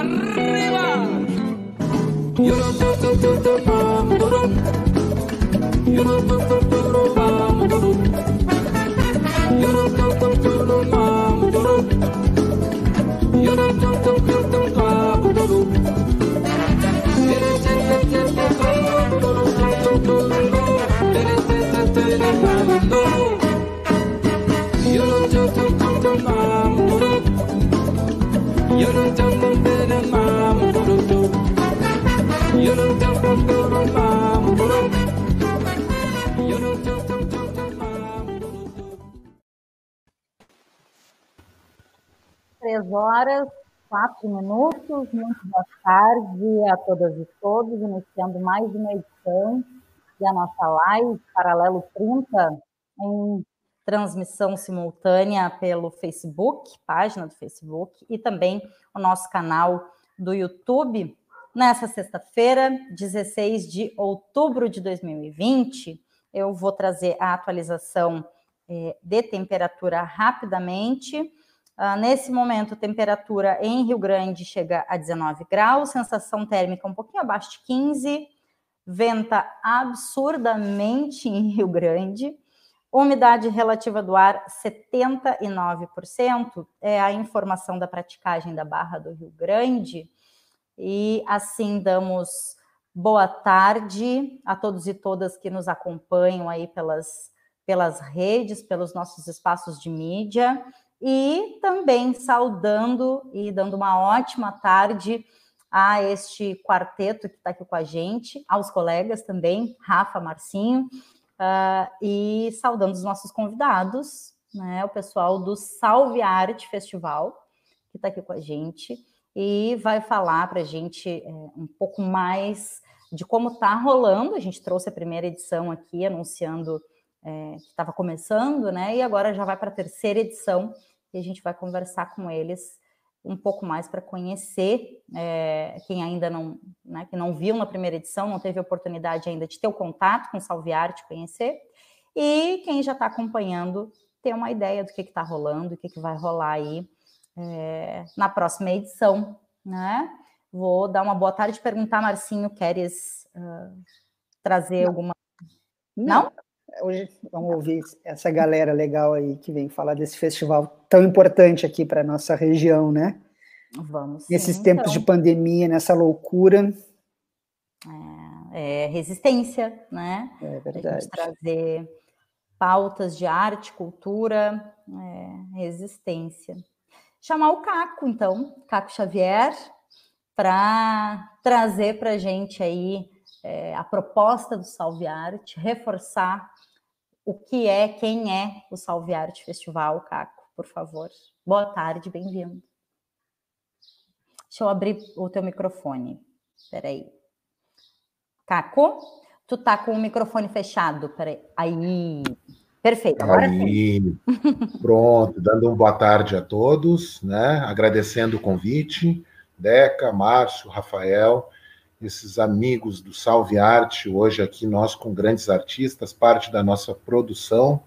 arriba. Yo Três horas, quatro minutos. Muito boa tarde a todas e todos, iniciando mais uma edição da nossa live Paralelo 30, em transmissão simultânea pelo Facebook, página do Facebook, e também o nosso canal do YouTube. Nessa sexta-feira, 16 de outubro de 2020, eu vou trazer a atualização eh, de temperatura rapidamente. Uh, nesse momento, temperatura em Rio Grande chega a 19 graus, sensação térmica um pouquinho abaixo de 15, venta absurdamente em Rio Grande, umidade relativa do ar 79%, é a informação da praticagem da Barra do Rio Grande. E assim damos boa tarde a todos e todas que nos acompanham aí pelas, pelas redes, pelos nossos espaços de mídia. E também saudando e dando uma ótima tarde a este quarteto que está aqui com a gente, aos colegas também, Rafa, Marcinho, uh, e saudando os nossos convidados, né, o pessoal do Salve Arte Festival, que está aqui com a gente, e vai falar para a gente é, um pouco mais de como está rolando. A gente trouxe a primeira edição aqui, anunciando é, que estava começando, né? E agora já vai para a terceira edição e a gente vai conversar com eles um pouco mais para conhecer é, quem ainda não, né, que não viu na primeira edição, não teve oportunidade ainda de ter o contato com o Salviarte, conhecer, e quem já está acompanhando ter uma ideia do que está rolando, o que, que vai rolar aí é, na próxima edição, né? Vou dar uma boa tarde e perguntar, Marcinho, queres uh, trazer não. alguma... Não? não? Hoje vamos ouvir essa galera legal aí que vem falar desse festival tão importante aqui para nossa região, né? Vamos. Nesses sim, tempos então. de pandemia, nessa loucura. É, é, resistência, né? É verdade. Trazer pautas de arte, cultura, é, resistência. Chamar o Caco, então, Caco Xavier, para trazer para a gente aí é, a proposta do Salve Arte, reforçar o que é, quem é o Salve Arte Festival, Caco, por favor. Boa tarde, bem-vindo. Deixa eu abrir o teu microfone. Peraí. Caco, tu tá com o microfone fechado. Peraí. Aí. Perfeito. Agora Aí. Sim. Pronto, dando uma boa tarde a todos, né? Agradecendo o convite. Deca, Márcio, Rafael esses amigos do Salve Arte, hoje aqui nós com grandes artistas, parte da nossa produção,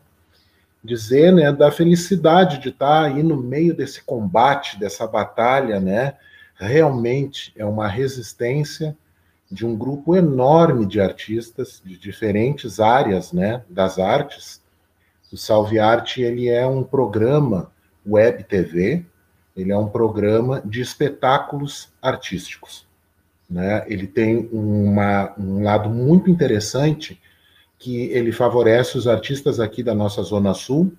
dizer, né, da felicidade de estar aí no meio desse combate, dessa batalha, né? Realmente é uma resistência de um grupo enorme de artistas de diferentes áreas, né, das artes. O Salve Arte, ele é um programa web TV, ele é um programa de espetáculos artísticos. Né? Ele tem uma, um lado muito interessante que ele favorece os artistas aqui da nossa Zona Sul,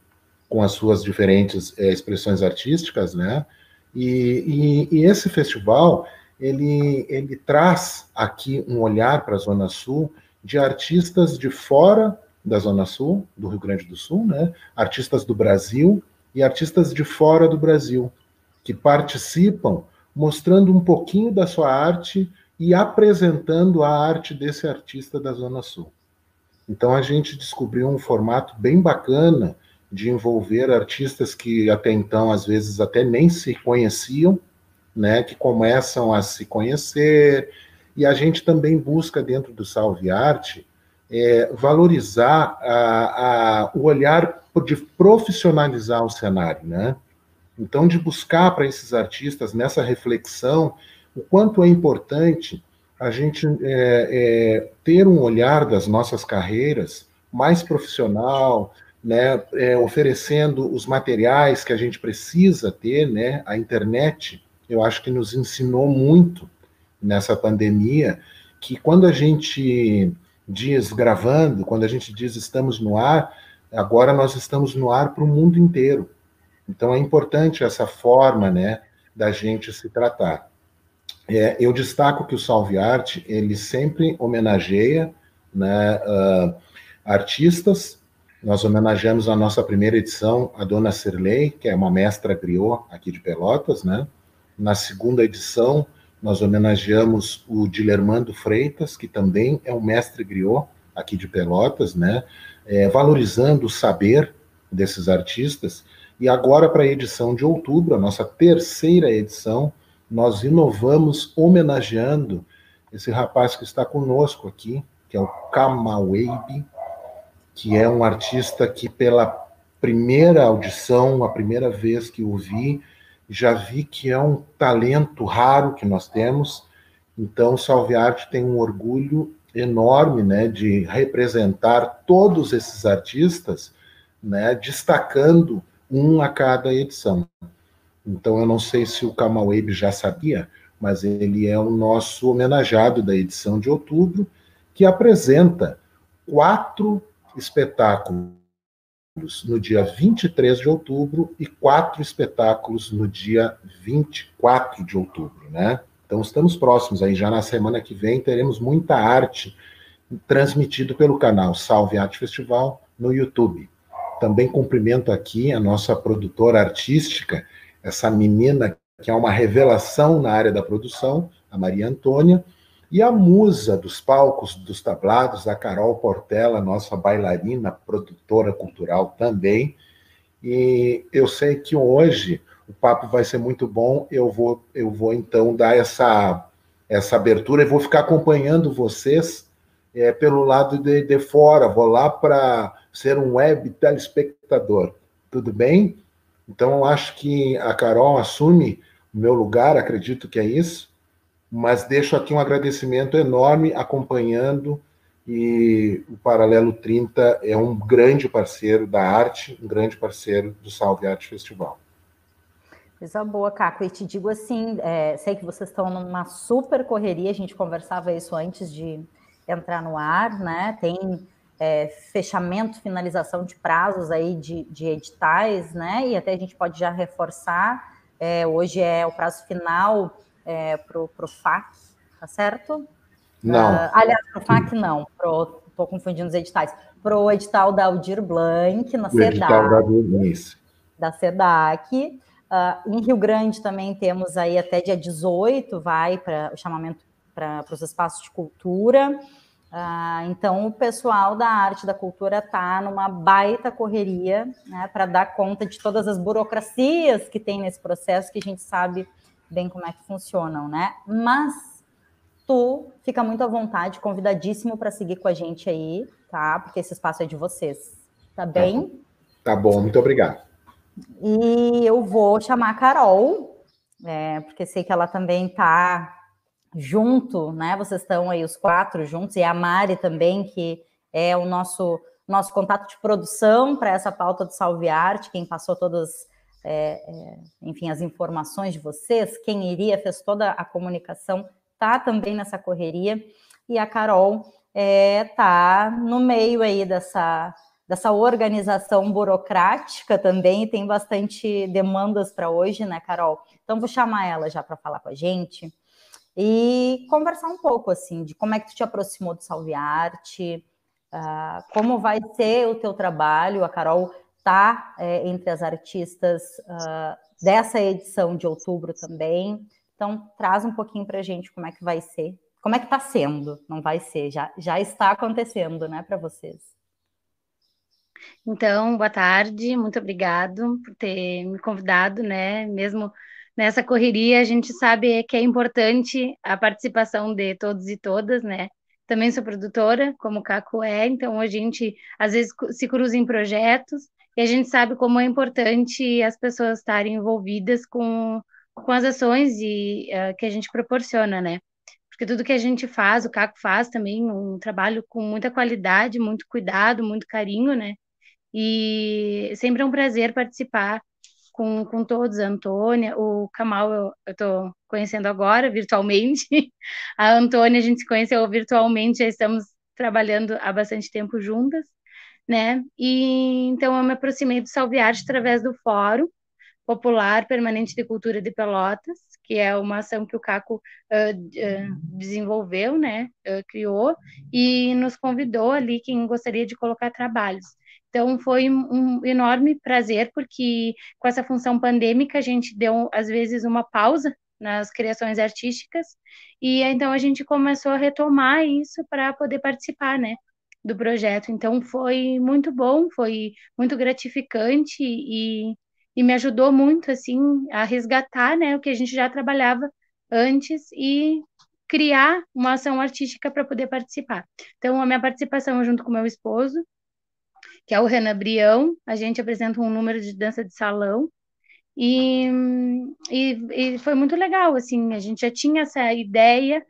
com as suas diferentes é, expressões artísticas, né? E, e, e, esse festival, ele, ele traz aqui um olhar para a Zona Sul de artistas de fora da Zona Sul, do Rio Grande do Sul, né? Artistas do Brasil e artistas de fora do Brasil, que participam mostrando um pouquinho da sua arte e apresentando a arte desse artista da Zona Sul. Então a gente descobriu um formato bem bacana de envolver artistas que até então às vezes até nem se conheciam, né, que começam a se conhecer, e a gente também busca dentro do Salve Arte é, valorizar a, a, o olhar de profissionalizar o cenário, né? Então, de buscar para esses artistas nessa reflexão o quanto é importante a gente é, é, ter um olhar das nossas carreiras mais profissional, né, é, oferecendo os materiais que a gente precisa ter, né, a internet, eu acho que nos ensinou muito nessa pandemia, que quando a gente diz gravando, quando a gente diz estamos no ar, agora nós estamos no ar para o mundo inteiro. Então é importante essa forma, né, da gente se tratar. É, eu destaco que o Salve Arte ele sempre homenageia né, uh, artistas. Nós homenageamos a nossa primeira edição a Dona Cirlei, que é uma mestra griot aqui de Pelotas, né? Na segunda edição, nós homenageamos o Dilermando Freitas, que também é um mestre griot aqui de Pelotas, né? É, valorizando o saber desses artistas. E agora, para a edição de outubro, a nossa terceira edição, nós inovamos homenageando esse rapaz que está conosco aqui, que é o Kamawebe, que é um artista que pela primeira audição, a primeira vez que o vi, já vi que é um talento raro que nós temos. Então, Salve Arte tem um orgulho enorme, né, de representar todos esses artistas, né, destacando um a cada edição. Então, eu não sei se o Kamauebe já sabia, mas ele é o nosso homenageado da edição de outubro, que apresenta quatro espetáculos no dia 23 de outubro e quatro espetáculos no dia 24 de outubro, né? Então estamos próximos aí, já na semana que vem teremos muita arte transmitido pelo canal Salve Arte Festival no YouTube. Também cumprimento aqui a nossa produtora artística, essa menina que é uma revelação na área da produção, a Maria Antônia, e a musa dos palcos, dos tablados, a Carol Portela, nossa bailarina, produtora cultural também. E eu sei que hoje o papo vai ser muito bom. Eu vou, eu vou então dar essa, essa abertura e vou ficar acompanhando vocês é, pelo lado de, de fora. Vou lá para ser um web telespectador. Tudo bem? Então, acho que a Carol assume o meu lugar, acredito que é isso, mas deixo aqui um agradecimento enorme acompanhando e o Paralelo 30 é um grande parceiro da arte, um grande parceiro do Salve Arte Festival. Coisa boa, Caco. E te digo assim, é, sei que vocês estão numa super correria, a gente conversava isso antes de entrar no ar, né? Tem é, fechamento, finalização de prazos aí de, de, editais, né? E até a gente pode já reforçar. É, hoje é o prazo final é, para o FAC, tá certo? Não. Uh, aliás, para o FAC não, estou confundindo os editais. Para o edital da Aldir Blanc, na o SEDAC. Edital da, da SEDAC. Uh, em Rio Grande também temos aí até dia 18, vai para o chamamento para os espaços de cultura. Ah, então, o pessoal da arte da cultura está numa baita correria né, para dar conta de todas as burocracias que tem nesse processo, que a gente sabe bem como é que funcionam, né? Mas tu fica muito à vontade, convidadíssimo para seguir com a gente aí, tá? Porque esse espaço é de vocês, tá bem? Tá, tá bom, muito obrigado. E eu vou chamar a Carol, é, porque sei que ela também está junto, né? Vocês estão aí os quatro juntos, e a Mari também, que é o nosso, nosso contato de produção para essa pauta do Salve Arte, quem passou todas, é, é, enfim, as informações de vocês, quem iria, fez toda a comunicação, tá também nessa correria, e a Carol é, tá no meio aí dessa, dessa organização burocrática também, tem bastante demandas para hoje, né, Carol? Então, vou chamar ela já para falar com a gente e conversar um pouco assim de como é que tu te aproximou do Salve Arte, uh, como vai ser o teu trabalho. A Carol tá é, entre as artistas uh, dessa edição de outubro também. Então traz um pouquinho para a gente como é que vai ser, como é que está sendo. Não vai ser, já já está acontecendo, né, para vocês. Então, boa tarde, muito obrigado por ter me convidado, né? Mesmo nessa correria, a gente sabe que é importante a participação de todos e todas, né? Também sou produtora, como o Caco é, então a gente às vezes se cruza em projetos e a gente sabe como é importante as pessoas estarem envolvidas com, com as ações e, uh, que a gente proporciona, né? Porque tudo que a gente faz, o Caco faz também, um trabalho com muita qualidade, muito cuidado, muito carinho, né? E sempre é um prazer participar com, com todos, a Antônia, o Kamal eu estou conhecendo agora, virtualmente, a Antônia a gente se conheceu virtualmente, já estamos trabalhando há bastante tempo juntas, né? E então eu me aproximei do Salviarte através do Fórum Popular Permanente de Cultura de Pelotas, que é uma ação que o Caco uh, uh, desenvolveu, né? Uh, criou e nos convidou ali quem gostaria de colocar trabalhos. Então foi um enorme prazer porque com essa função pandêmica a gente deu às vezes uma pausa nas criações artísticas e então a gente começou a retomar isso para poder participar, né? do projeto. Então foi muito bom, foi muito gratificante e, e me ajudou muito assim a resgatar, né, o que a gente já trabalhava antes e criar uma ação artística para poder participar. Então a minha participação junto com meu esposo, que é o Renan Brião, a gente apresenta um número de dança de salão e, e, e foi muito legal, assim, a gente já tinha essa ideia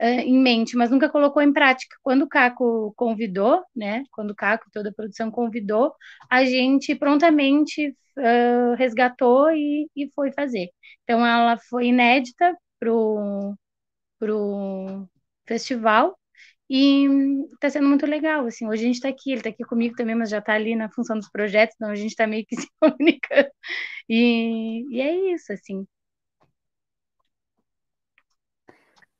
uh, em mente, mas nunca colocou em prática. Quando o Caco convidou, né? Quando o Caco, toda a produção convidou, a gente prontamente uh, resgatou e, e foi fazer. Então ela foi inédita pro pro festival e está sendo muito legal, assim, hoje a gente está aqui, ele está aqui comigo também, mas já está ali na função dos projetos, então a gente está meio que se comunicando, e, e é isso, assim,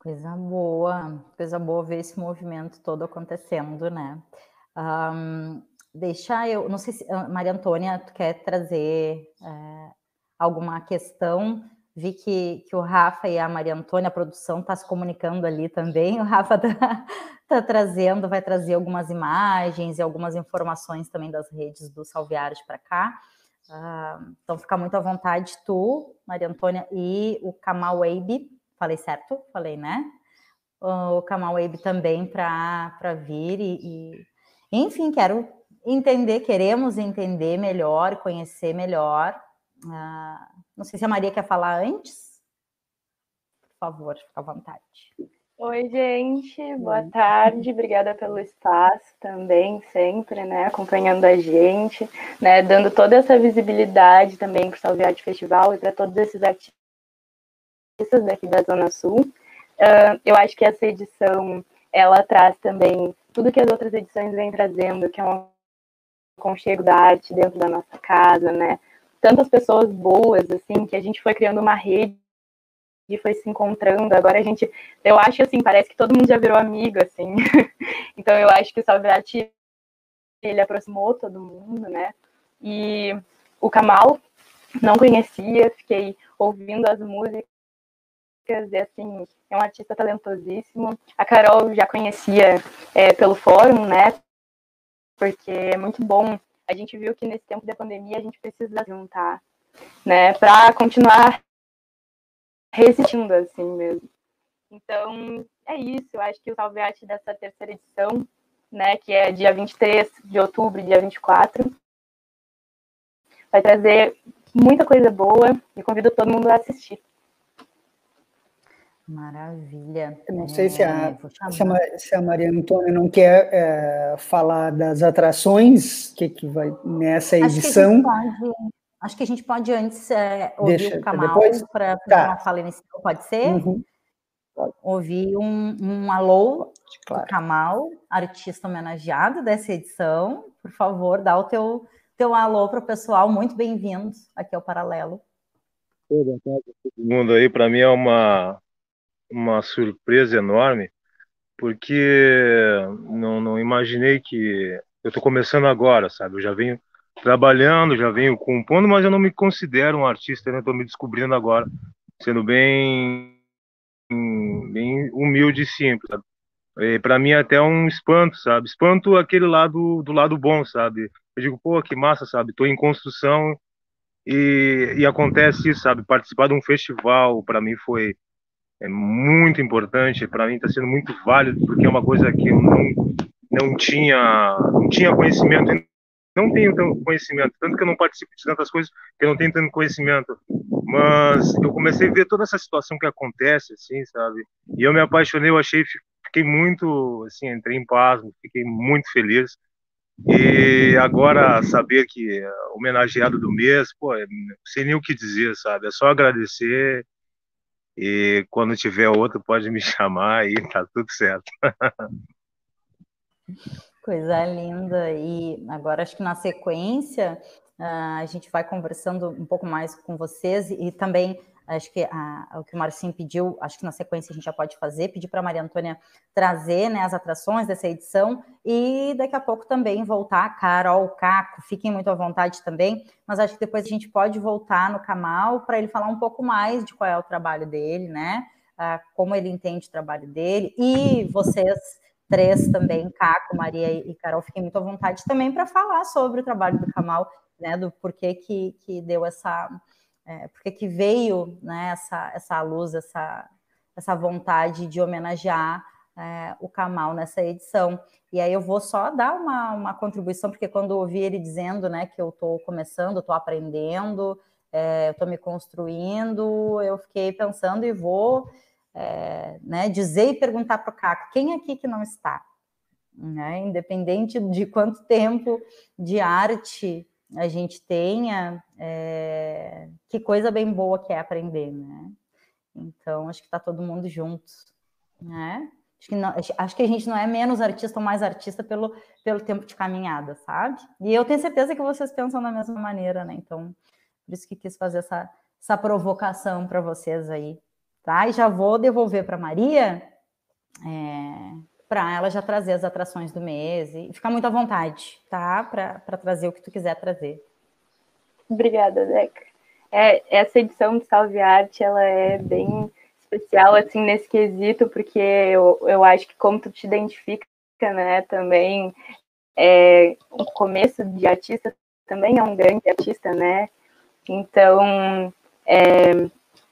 Coisa boa, coisa boa ver esse movimento todo acontecendo, né? Um, deixa eu, não sei se Maria Antônia, tu quer trazer é, alguma questão? Vi que, que o Rafa e a Maria Antônia, a produção, está se comunicando ali também. O Rafa está tá trazendo, vai trazer algumas imagens e algumas informações também das redes do Salviares para cá. Uh, então, fica muito à vontade, tu, Maria Antônia, e o Kamal Weibe, Falei certo? Falei, né? O Kamal Wave também para vir e, e, enfim, quero entender, queremos entender melhor, conhecer melhor. Uh, não sei se a Maria quer falar antes. Por favor, fica à vontade. Oi, gente, boa tarde, obrigada pelo espaço também, sempre, né, acompanhando a gente, né, dando toda essa visibilidade também para o Salve Festival e para todos esses artistas daqui da Zona Sul. Uh, eu acho que essa edição ela traz também tudo que as outras edições vêm trazendo, que é um conchego da arte dentro da nossa casa, né? Tantas pessoas boas, assim, que a gente foi criando uma rede e foi se encontrando. Agora a gente, eu acho assim, parece que todo mundo já virou amigo, assim. então eu acho que o Salviati ele aproximou todo mundo, né? E o Kamal não conhecia, fiquei ouvindo as músicas e assim, é um artista talentosíssimo. A Carol já conhecia é, pelo fórum, né? Porque é muito bom. A gente viu que nesse tempo da pandemia a gente precisa juntar, né? Para continuar resistindo assim mesmo. Então, é isso. Eu acho que o Salve Arte dessa terceira edição, né, que é dia 23 de outubro dia 24, vai trazer muita coisa boa e convido todo mundo a assistir. Maravilha. Eu não sei se, a, é, se, a, se, a, Maria Antônia não quer é, falar das atrações que, que vai nessa edição. Acho que, pode, acho que a gente pode, antes é, ouvir Deixa, o Kamal para tá. uma fala inicial, pode ser? Uhum. Ouvir um, um alô claro. do Kamal, artista homenageado dessa edição. Por favor, dá o teu, teu alô para o pessoal. Muito bem-vindos aqui ao Paralelo. Boa tarde a todo mundo aí. Para mim é uma uma surpresa enorme, porque não, não imaginei que eu estou começando agora, sabe? Eu já venho trabalhando, já venho compondo, mas eu não me considero um artista, né? Estou me descobrindo agora, sendo bem, bem humilde e simples. Sabe? para mim é até um espanto, sabe? Espanto aquele lado do lado bom, sabe? Eu digo, pô, que massa, sabe? Estou em construção e, e acontece sabe? Participar de um festival para mim foi é muito importante, para mim está sendo muito válido, porque é uma coisa que eu não, não, tinha, não tinha conhecimento não tenho tanto conhecimento, tanto que eu não participo de tantas coisas que eu não tenho tanto conhecimento. Mas eu comecei a ver toda essa situação que acontece, assim, sabe? E eu me apaixonei, eu achei, fiquei muito, assim, entrei em paz, fiquei muito feliz. E agora saber que é homenageado do mês, pô, não sei nem o que dizer, sabe? É só agradecer. E quando tiver outro, pode me chamar e tá tudo certo. Coisa linda. E agora acho que na sequência a gente vai conversando um pouco mais com vocês e também acho que a, o que o Marcinho pediu, acho que na sequência a gente já pode fazer, pedir para a Maria Antônia trazer né, as atrações dessa edição e daqui a pouco também voltar, Carol, Caco, fiquem muito à vontade também, mas acho que depois a gente pode voltar no Camal para ele falar um pouco mais de qual é o trabalho dele, né? Como ele entende o trabalho dele, e vocês três também, Caco, Maria e Carol, fiquem muito à vontade também para falar sobre o trabalho do Camal, né? Do porquê que, que deu essa é, porque que veio né, essa, essa luz, essa, essa vontade de homenagear é, o Kamal nessa edição. E aí eu vou só dar uma, uma contribuição, porque quando eu ouvi ele dizendo né, que eu estou começando, estou aprendendo, é, estou me construindo, eu fiquei pensando e vou é, né, dizer e perguntar para o Caco, quem aqui que não está? Né, independente de quanto tempo de arte a gente tenha, é, que coisa bem boa que é aprender, né? Então, acho que está todo mundo junto, né? Acho que, não, acho que a gente não é menos artista ou mais artista pelo, pelo tempo de caminhada, sabe? E eu tenho certeza que vocês pensam da mesma maneira, né? Então, por isso que quis fazer essa, essa provocação para vocês aí, tá? E já vou devolver para Maria, é, para ela já trazer as atrações do mês e ficar muito à vontade, tá? Para trazer o que tu quiser trazer. Obrigada, Deca. É, essa edição de Salve Arte, ela é bem especial, assim, nesse quesito, porque eu, eu acho que como tu te identifica, né, também, é, o começo de artista também é um grande artista, né? Então, é,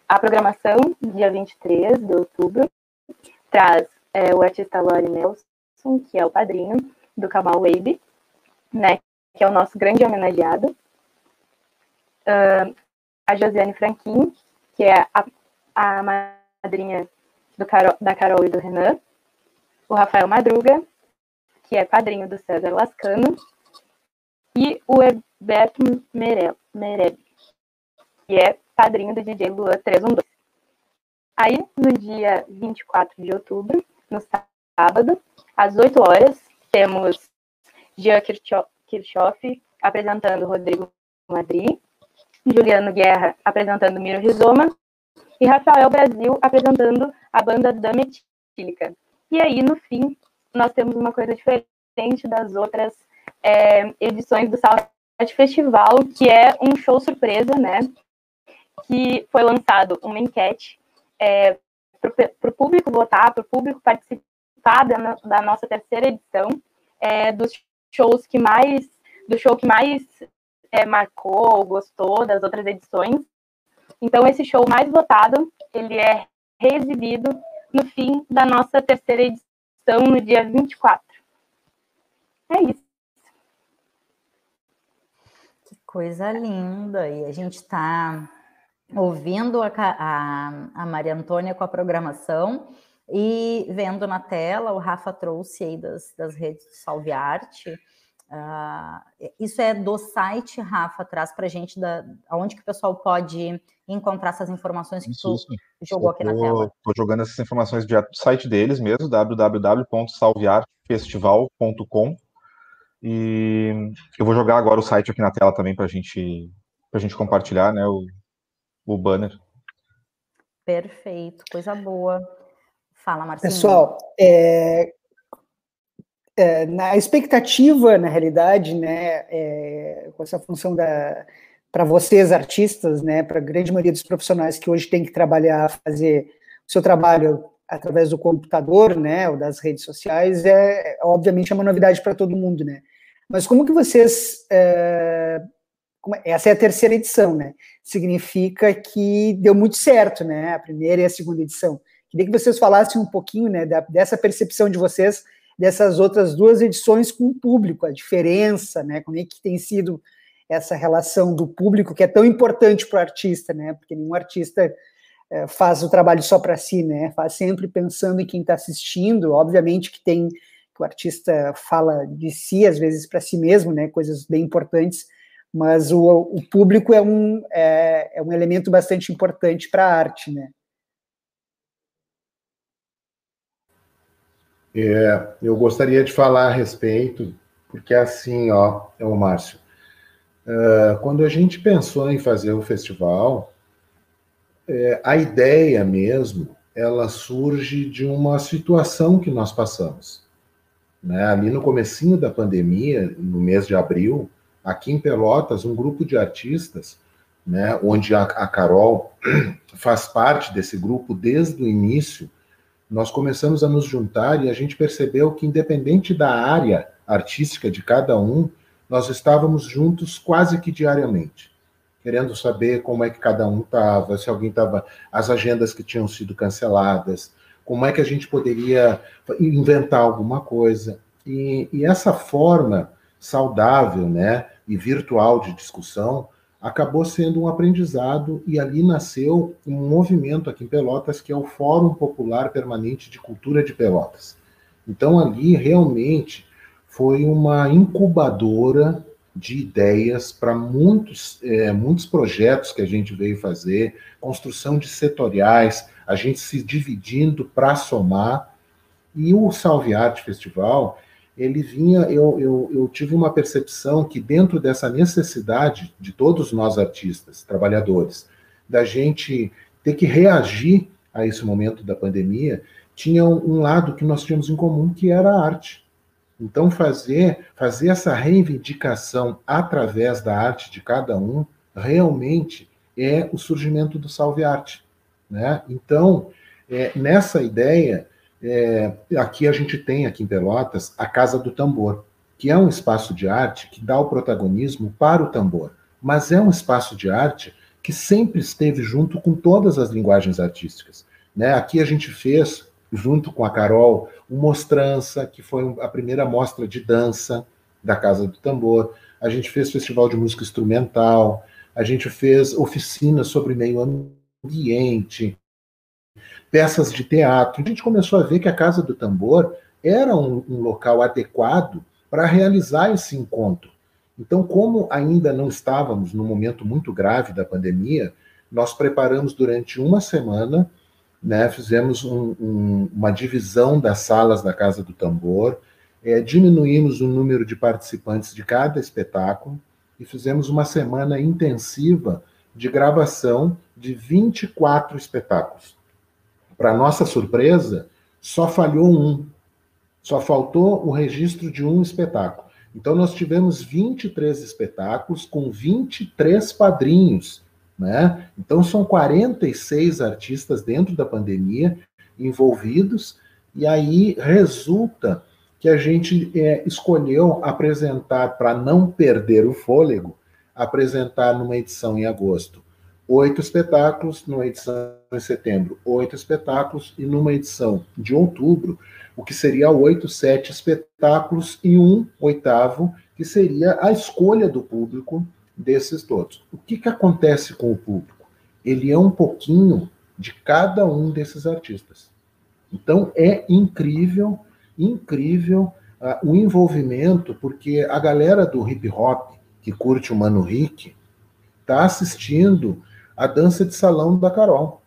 a programação, dia 23 de outubro, traz é o artista Lori Nelson, que é o padrinho do Kamal Wade, né, que é o nosso grande homenageado. Uh, a Josiane Franquin, que é a, a madrinha Carol, da Carol e do Renan. O Rafael Madruga, que é padrinho do César Lascano. E o Herberto Mereb, que é padrinho do DJ Lua 312. Aí, no dia 24 de outubro, no sábado, às 8 horas, temos Jean Kirchhoff apresentando Rodrigo Madri, Juliano Guerra apresentando Miro Rizoma e Rafael Brasil apresentando a banda da Metílica. E aí, no fim, nós temos uma coisa diferente das outras é, edições do Saúde Festival, que é um show surpresa, né? Que foi lançado uma enquete é, para o público votar, para o público participar da, da, nossa terceira edição, é, dos shows que mais, do show que mais é, marcou, gostou das outras edições. Então, esse show mais votado, ele é reexibido no fim da nossa terceira edição, no dia 24. É isso. Que coisa linda! E a gente está ouvindo a, a, a Maria Antônia com a programação e vendo na tela, o Rafa trouxe aí das, das redes do Salve Arte. Uh, isso é do site, Rafa, traz para a gente da, onde que o pessoal pode encontrar essas informações que isso, tu isso. jogou aqui na tela. Estou jogando essas informações direto do site deles mesmo, www.salveartefestival.com e eu vou jogar agora o site aqui na tela também para gente, a gente compartilhar, né, o, o banner. Perfeito, coisa boa. Fala, Marcinho. Pessoal, é, é, na expectativa, na realidade, né, é, com essa função da para vocês artistas, né, para a grande maioria dos profissionais que hoje tem que trabalhar, fazer o seu trabalho através do computador, né, ou das redes sociais, é obviamente é uma novidade para todo mundo, né. Mas como que vocês é, essa é a terceira edição, né? Significa que deu muito certo, né? A primeira e a segunda edição. Queria que vocês falassem um pouquinho, né, da, dessa percepção de vocês dessas outras duas edições com o público, a diferença, né? Como é que tem sido essa relação do público que é tão importante para o artista, né? Porque nenhum artista é, faz o trabalho só para si, né? Faz sempre pensando em quem está assistindo. Obviamente que tem que o artista fala de si às vezes para si mesmo, né? Coisas bem importantes, mas o, o público é um é, é um elemento bastante importante para a arte, né? É, eu gostaria de falar a respeito, porque assim, ó, é o Márcio. Uh, quando a gente pensou em fazer o festival, é, a ideia mesmo, ela surge de uma situação que nós passamos. Né? Ali no comecinho da pandemia, no mês de abril, aqui em Pelotas, um grupo de artistas, né, onde a, a Carol faz parte desse grupo desde o início, nós começamos a nos juntar e a gente percebeu que, independente da área artística de cada um, nós estávamos juntos quase que diariamente, querendo saber como é que cada um estava, se alguém estava, as agendas que tinham sido canceladas, como é que a gente poderia inventar alguma coisa. E, e essa forma saudável, né, e virtual de discussão acabou sendo um aprendizado e ali nasceu um movimento aqui em Pelotas que é o Fórum Popular Permanente de Cultura de Pelotas. Então ali realmente foi uma incubadora de ideias para muitos, é, muitos projetos que a gente veio fazer, construção de setoriais, a gente se dividindo para somar. E o Salve Arte Festival, ele vinha, eu, eu, eu tive uma percepção que dentro dessa necessidade de todos nós artistas, trabalhadores, da gente ter que reagir a esse momento da pandemia, tinha um, um lado que nós tínhamos em comum, que era a arte. Então, fazer, fazer essa reivindicação através da arte de cada um, realmente é o surgimento do Salve Arte. Né? Então, é, nessa ideia, é, aqui a gente tem, aqui em Pelotas, a Casa do Tambor, que é um espaço de arte que dá o protagonismo para o tambor, mas é um espaço de arte que sempre esteve junto com todas as linguagens artísticas. Né? Aqui a gente fez, junto com a Carol, o Mostrança, que foi a primeira mostra de dança da Casa do Tambor. A gente fez festival de música instrumental, a gente fez oficinas sobre meio ambiente, peças de teatro. A gente começou a ver que a Casa do Tambor era um, um local adequado para realizar esse encontro. Então, como ainda não estávamos no momento muito grave da pandemia, nós preparamos durante uma semana, né, fizemos um, um, uma divisão das salas da Casa do Tambor, é, diminuímos o número de participantes de cada espetáculo e fizemos uma semana intensiva de gravação de 24 espetáculos. Para nossa surpresa, só falhou um. Só faltou o registro de um espetáculo. Então, nós tivemos 23 espetáculos com 23 padrinhos. Né? Então, são 46 artistas dentro da pandemia envolvidos, e aí resulta que a gente é, escolheu apresentar, para não perder o fôlego, apresentar numa edição em agosto oito espetáculos, numa edição em setembro, oito espetáculos, e numa edição de outubro, o que seria oito, sete espetáculos e um oitavo, que seria a escolha do público desses todos. O que, que acontece com o público? Ele é um pouquinho de cada um desses artistas. Então é incrível, incrível uh, o envolvimento, porque a galera do hip hop que curte o Mano Rick está assistindo a dança de salão da Carol.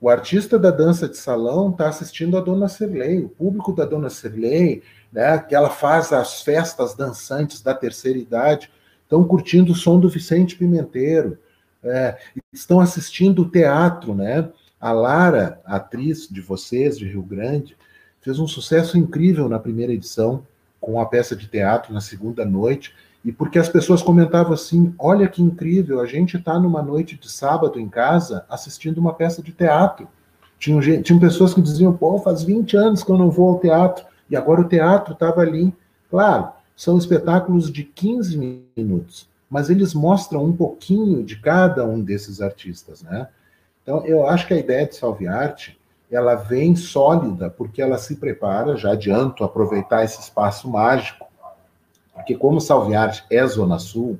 O artista da dança de salão está assistindo a Dona Cirlei, o público da Dona Cirlei, né, que ela faz as festas dançantes da terceira idade, estão curtindo o som do Vicente Pimenteiro, é, estão assistindo o teatro, né? A Lara, a atriz de vocês, de Rio Grande, fez um sucesso incrível na primeira edição, com a peça de teatro na segunda noite, e porque as pessoas comentavam assim: olha que incrível, a gente está numa noite de sábado em casa assistindo uma peça de teatro. Tinham, pessoas que diziam: pô, faz 20 anos que eu não vou ao teatro, e agora o teatro estava ali. Claro, são espetáculos de 15 minutos, mas eles mostram um pouquinho de cada um desses artistas, né? Então, eu acho que a ideia de Salve Arte ela vem sólida porque ela se prepara, já adianto aproveitar esse espaço mágico, porque como Salviarte é Zona Sul,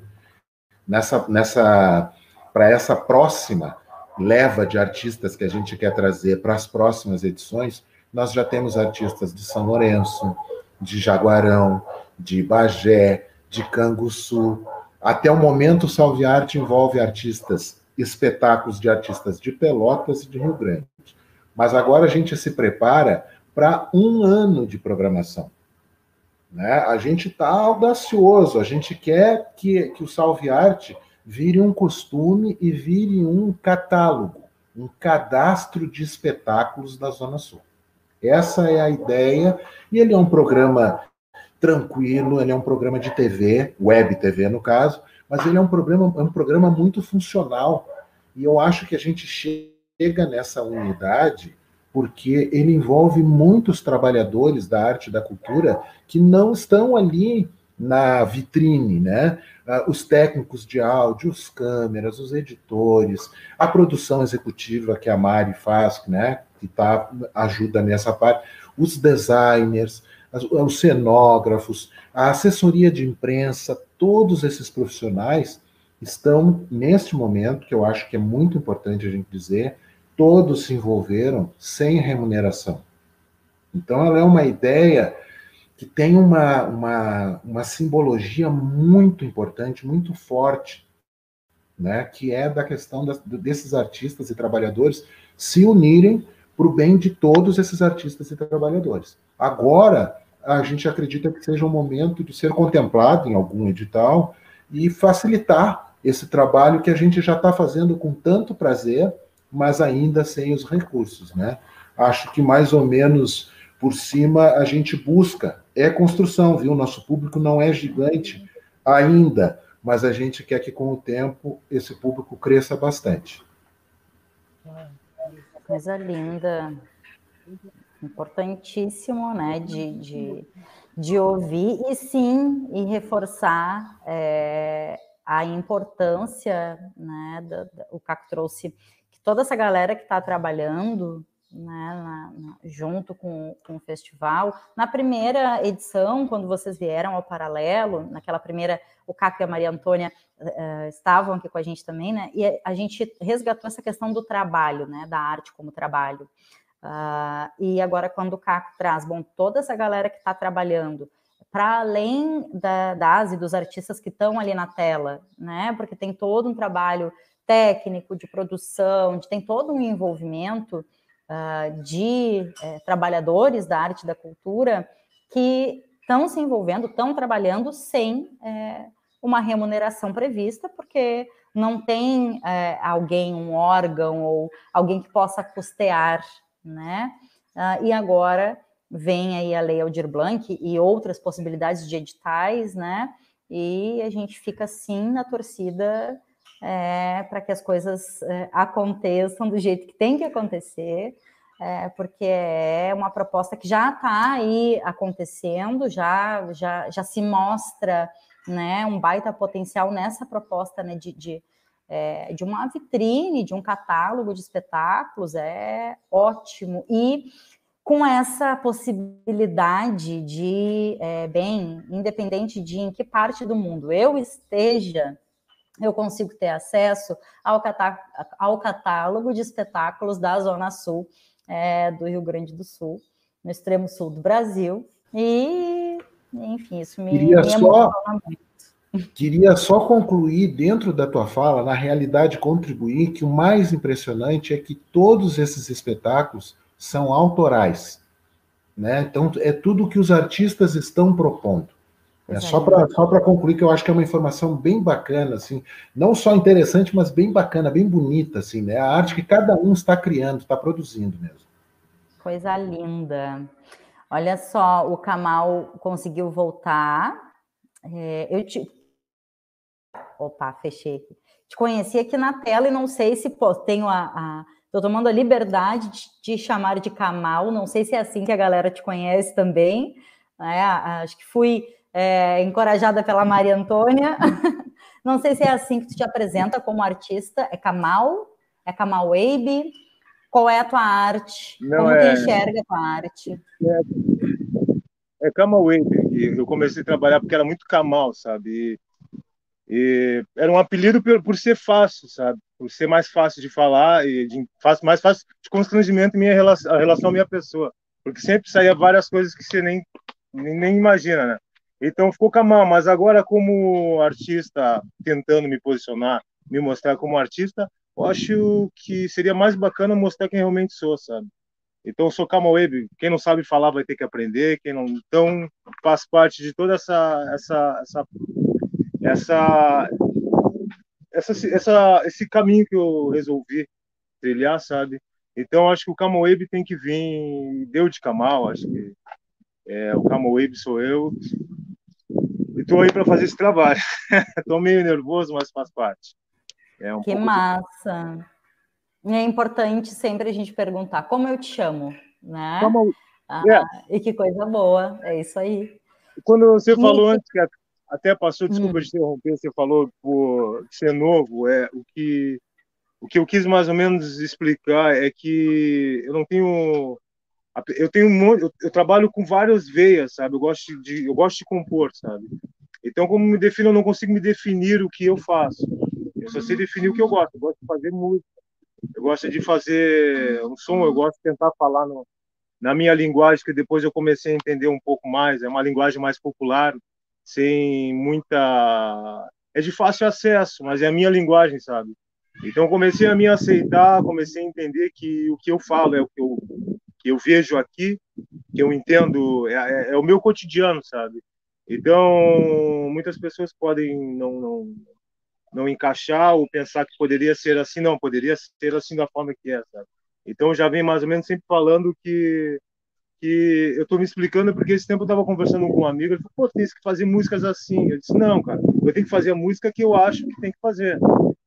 nessa, nessa para essa próxima leva de artistas que a gente quer trazer para as próximas edições, nós já temos artistas de São Lourenço, de Jaguarão, de Bagé, de Canguçu. Até o momento, o Salviarte envolve artistas, espetáculos de artistas de Pelotas e de Rio Grande. Mas agora a gente se prepara para um ano de programação. Né? A gente está audacioso, a gente quer que, que o Salve Arte vire um costume e vire um catálogo, um cadastro de espetáculos da Zona Sul. Essa é a ideia, e ele é um programa tranquilo, ele é um programa de TV, web TV no caso, mas ele é um programa, é um programa muito funcional. E eu acho que a gente chega nessa unidade porque ele envolve muitos trabalhadores da arte e da cultura que não estão ali na vitrine, né? Ah, os técnicos de áudio, os câmeras, os editores, a produção executiva que a Mari faz, né? Que tá, ajuda nessa parte, os designers, os cenógrafos, a assessoria de imprensa, todos esses profissionais estão neste momento, que eu acho que é muito importante a gente dizer, todos se envolveram sem remuneração. Então, ela é uma ideia que tem uma, uma, uma simbologia muito importante, muito forte, né, que é da questão das, desses artistas e trabalhadores se unirem para o bem de todos esses artistas e trabalhadores. Agora, a gente acredita que seja um momento de ser contemplado em algum edital e facilitar esse trabalho que a gente já está fazendo com tanto prazer mas ainda sem os recursos, né? Acho que mais ou menos por cima a gente busca. É construção, viu? Nosso público não é gigante ainda, mas a gente quer que com o tempo esse público cresça bastante. Coisa linda. Importantíssimo, né? De, de, de ouvir e sim, e reforçar é, a importância, né? O Caco trouxe toda essa galera que está trabalhando né, na, na, junto com, com o festival. Na primeira edição, quando vocês vieram ao Paralelo, naquela primeira, o Caco e a Maria Antônia uh, estavam aqui com a gente também, né? E a gente resgatou essa questão do trabalho, né? Da arte como trabalho. Uh, e agora, quando o Caco traz, bom, toda essa galera que está trabalhando, para além da, das e dos artistas que estão ali na tela, né? Porque tem todo um trabalho técnico, de produção, de, tem todo um envolvimento uh, de é, trabalhadores da arte e da cultura que estão se envolvendo, estão trabalhando sem é, uma remuneração prevista, porque não tem é, alguém, um órgão ou alguém que possa custear, né? Uh, e agora vem aí a Lei Aldir Blanc e outras possibilidades de editais, né? E a gente fica assim na torcida é, para que as coisas é, aconteçam do jeito que tem que acontecer, é, porque é uma proposta que já está aí acontecendo, já, já, já se mostra né, um baita potencial nessa proposta né, de, de, é, de uma vitrine, de um catálogo de espetáculos, é ótimo. E com essa possibilidade de, é, bem, independente de em que parte do mundo eu esteja, eu consigo ter acesso ao, ao catálogo de espetáculos da Zona Sul é, do Rio Grande do Sul, no extremo sul do Brasil. E, enfim, isso me, queria me só, muito. Queria só concluir dentro da tua fala, na realidade, contribuir que o mais impressionante é que todos esses espetáculos são autorais. Né? Então, é tudo que os artistas estão propondo. É, só para só concluir, que eu acho que é uma informação bem bacana, assim, não só interessante, mas bem bacana, bem bonita, assim, né? A arte que cada um está criando, está produzindo mesmo. Coisa linda. Olha só, o Kamal conseguiu voltar. É, eu te. Opa, fechei aqui. Te conheci aqui na tela e não sei se pô, tenho a. Estou tomando a liberdade de te chamar de Kamal, não sei se é assim que a galera te conhece também. Né? Acho que fui é, encorajada pela Maria Antônia. Não sei se é assim que tu te apresenta como artista. É Kamal? É Kamal Weibe? Qual é a tua arte? Não, Como é... tu enxerga a tua arte? É, é Kamal Wave. Eu comecei a trabalhar porque era muito Kamal, sabe? E, e era um apelido por, por, ser fácil, sabe? Por ser mais fácil de falar e de, mais fácil de constrangimento minha relação, a relação à minha pessoa. Porque sempre saía várias coisas que você nem, nem, nem imagina, né? Então ficou Kamal, mas agora como artista, tentando me posicionar, me mostrar como artista, eu acho que seria mais bacana mostrar quem realmente sou, sabe? Então sou Web. quem não sabe falar vai ter que aprender, quem não então faz parte de toda essa essa essa essa, essa, essa esse caminho que eu resolvi trilhar, sabe? Então acho que o Web tem que vir deu de Kamal, acho que é, o Web sou eu estou aí para fazer esse trabalho. Estou meio nervoso, mas faz parte. É um que massa! De... É importante sempre a gente perguntar como eu te chamo, né? Como... Ah, é. E que coisa boa, é isso aí. Quando você falou antes, que até passou, desculpa hum. de interromper, você falou por ser novo, é o que o que eu quis mais ou menos explicar é que eu não tenho eu tenho um, eu, eu trabalho com várias veias, sabe? Eu gosto de eu gosto de compor, sabe? Então, como me defino, eu não consigo me definir o que eu faço. Eu só sei definir o que eu gosto. Eu gosto de fazer música. Eu gosto de fazer um som. Eu gosto de tentar falar no, na minha linguagem, que depois eu comecei a entender um pouco mais. É uma linguagem mais popular, sem muita. É de fácil acesso, mas é a minha linguagem, sabe? Então, comecei a me aceitar, comecei a entender que o que eu falo é o que eu, que eu vejo aqui, que eu entendo, é, é, é o meu cotidiano, sabe? Então, muitas pessoas podem não, não, não encaixar ou pensar que poderia ser assim, não, poderia ser assim da forma que é, sabe? Então, já vem mais ou menos sempre falando que, que eu estou me explicando porque esse tempo eu estava conversando com um amigo, ele falou, pô, tem que fazer músicas assim. Eu disse, não, cara, eu tenho que fazer a música que eu acho que tem que fazer,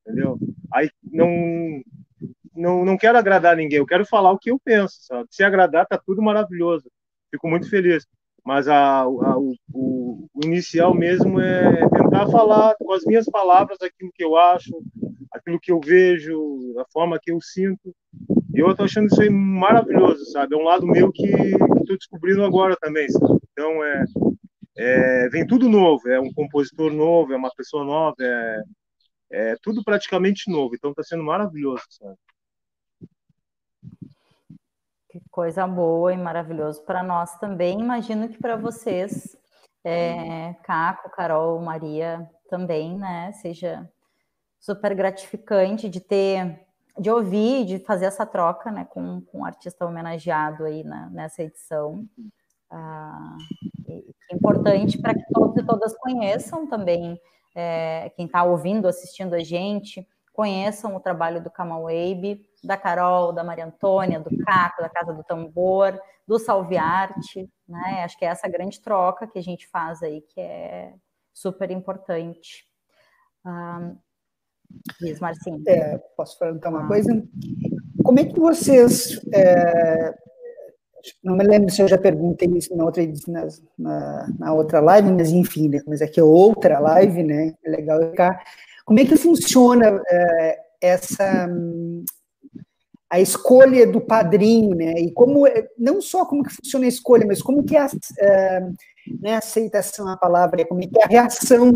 entendeu? Aí, não, não, não quero agradar ninguém, eu quero falar o que eu penso, sabe? Se agradar, tá tudo maravilhoso. Fico muito feliz mas a, a, o, o, inicial mesmo é tentar falar com as minhas palavras aquilo que eu acho, aquilo que eu vejo, a forma que eu sinto. E eu estou achando isso aí maravilhoso, sabe? É um lado meu que estou descobrindo agora também, sabe? Então, é, é, vem tudo novo, é um compositor novo, é uma pessoa nova, é, é tudo praticamente novo. Então, está sendo maravilhoso, sabe? Que coisa boa e maravilhoso para nós também. Imagino que para vocês, é, Caco, Carol, Maria também, né? Seja super gratificante de ter, de ouvir, de fazer essa troca, né, com, com um artista homenageado aí na, nessa edição. Ah, é importante para que todos e todas conheçam também, é, quem está ouvindo, assistindo a gente, conheçam o trabalho do Kamal Wabe, da Carol, da Maria Antônia, do Caco, da Casa do Tambor, do Salviarte, né? Acho que é essa grande troca que a gente faz aí, que é super importante. Um, diz, Marcinho. É, posso perguntar uma ah. coisa? Como é que vocês... É, não me lembro se eu já perguntei isso na outra, na, na outra live, mas enfim, né, mas aqui é outra live, né? É legal ficar. Como é que funciona é, essa a escolha do padrinho, né? E como não só como que funciona a escolha, mas como que é a, uh, né, aceitação a palavra, como é que é a reação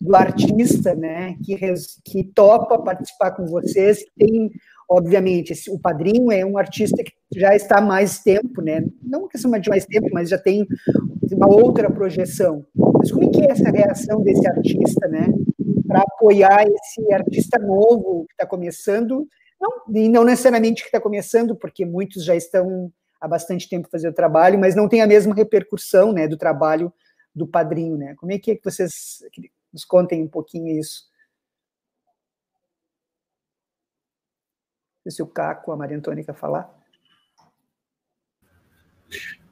do artista, né? Que que topa participar com vocês, que tem obviamente esse, o padrinho é um artista que já está há mais tempo, né? Não questão de mais tempo, mas já tem uma outra projeção. Mas como é que é essa reação desse artista, né? Para apoiar esse artista novo que está começando não, e não necessariamente que está começando, porque muitos já estão há bastante tempo fazendo o trabalho, mas não tem a mesma repercussão né, do trabalho do padrinho. Né? Como é que, é que vocês nos contem um pouquinho isso? Se o Caco, a Maria Antônia quer falar.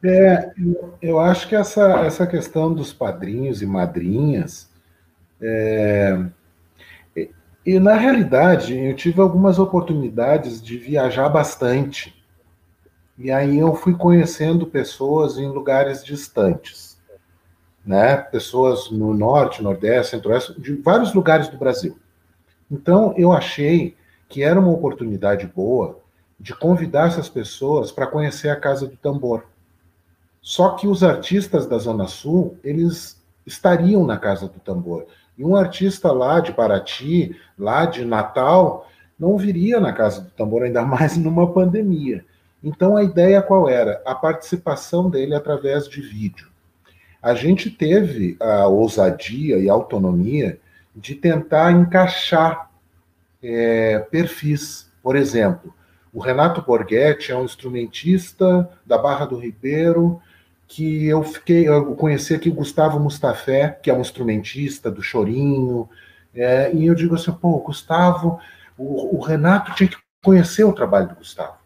É, eu acho que essa, essa questão dos padrinhos e madrinhas é, e na realidade, eu tive algumas oportunidades de viajar bastante. E aí eu fui conhecendo pessoas em lugares distantes, né? Pessoas no norte, nordeste, centro-oeste, de vários lugares do Brasil. Então eu achei que era uma oportunidade boa de convidar essas pessoas para conhecer a Casa do Tambor. Só que os artistas da Zona Sul, eles estariam na Casa do Tambor. E um artista lá de Paraty, lá de Natal, não viria na Casa do Tambor, ainda mais numa pandemia. Então a ideia qual era? A participação dele através de vídeo. A gente teve a ousadia e a autonomia de tentar encaixar é, perfis. Por exemplo, o Renato Borghetti é um instrumentista da Barra do Ribeiro, que eu fiquei, eu conheci aqui o Gustavo Mustafé, que é um instrumentista do Chorinho, é, e eu digo assim, pô, Gustavo, o, o, Renato tinha que conhecer o trabalho do Gustavo.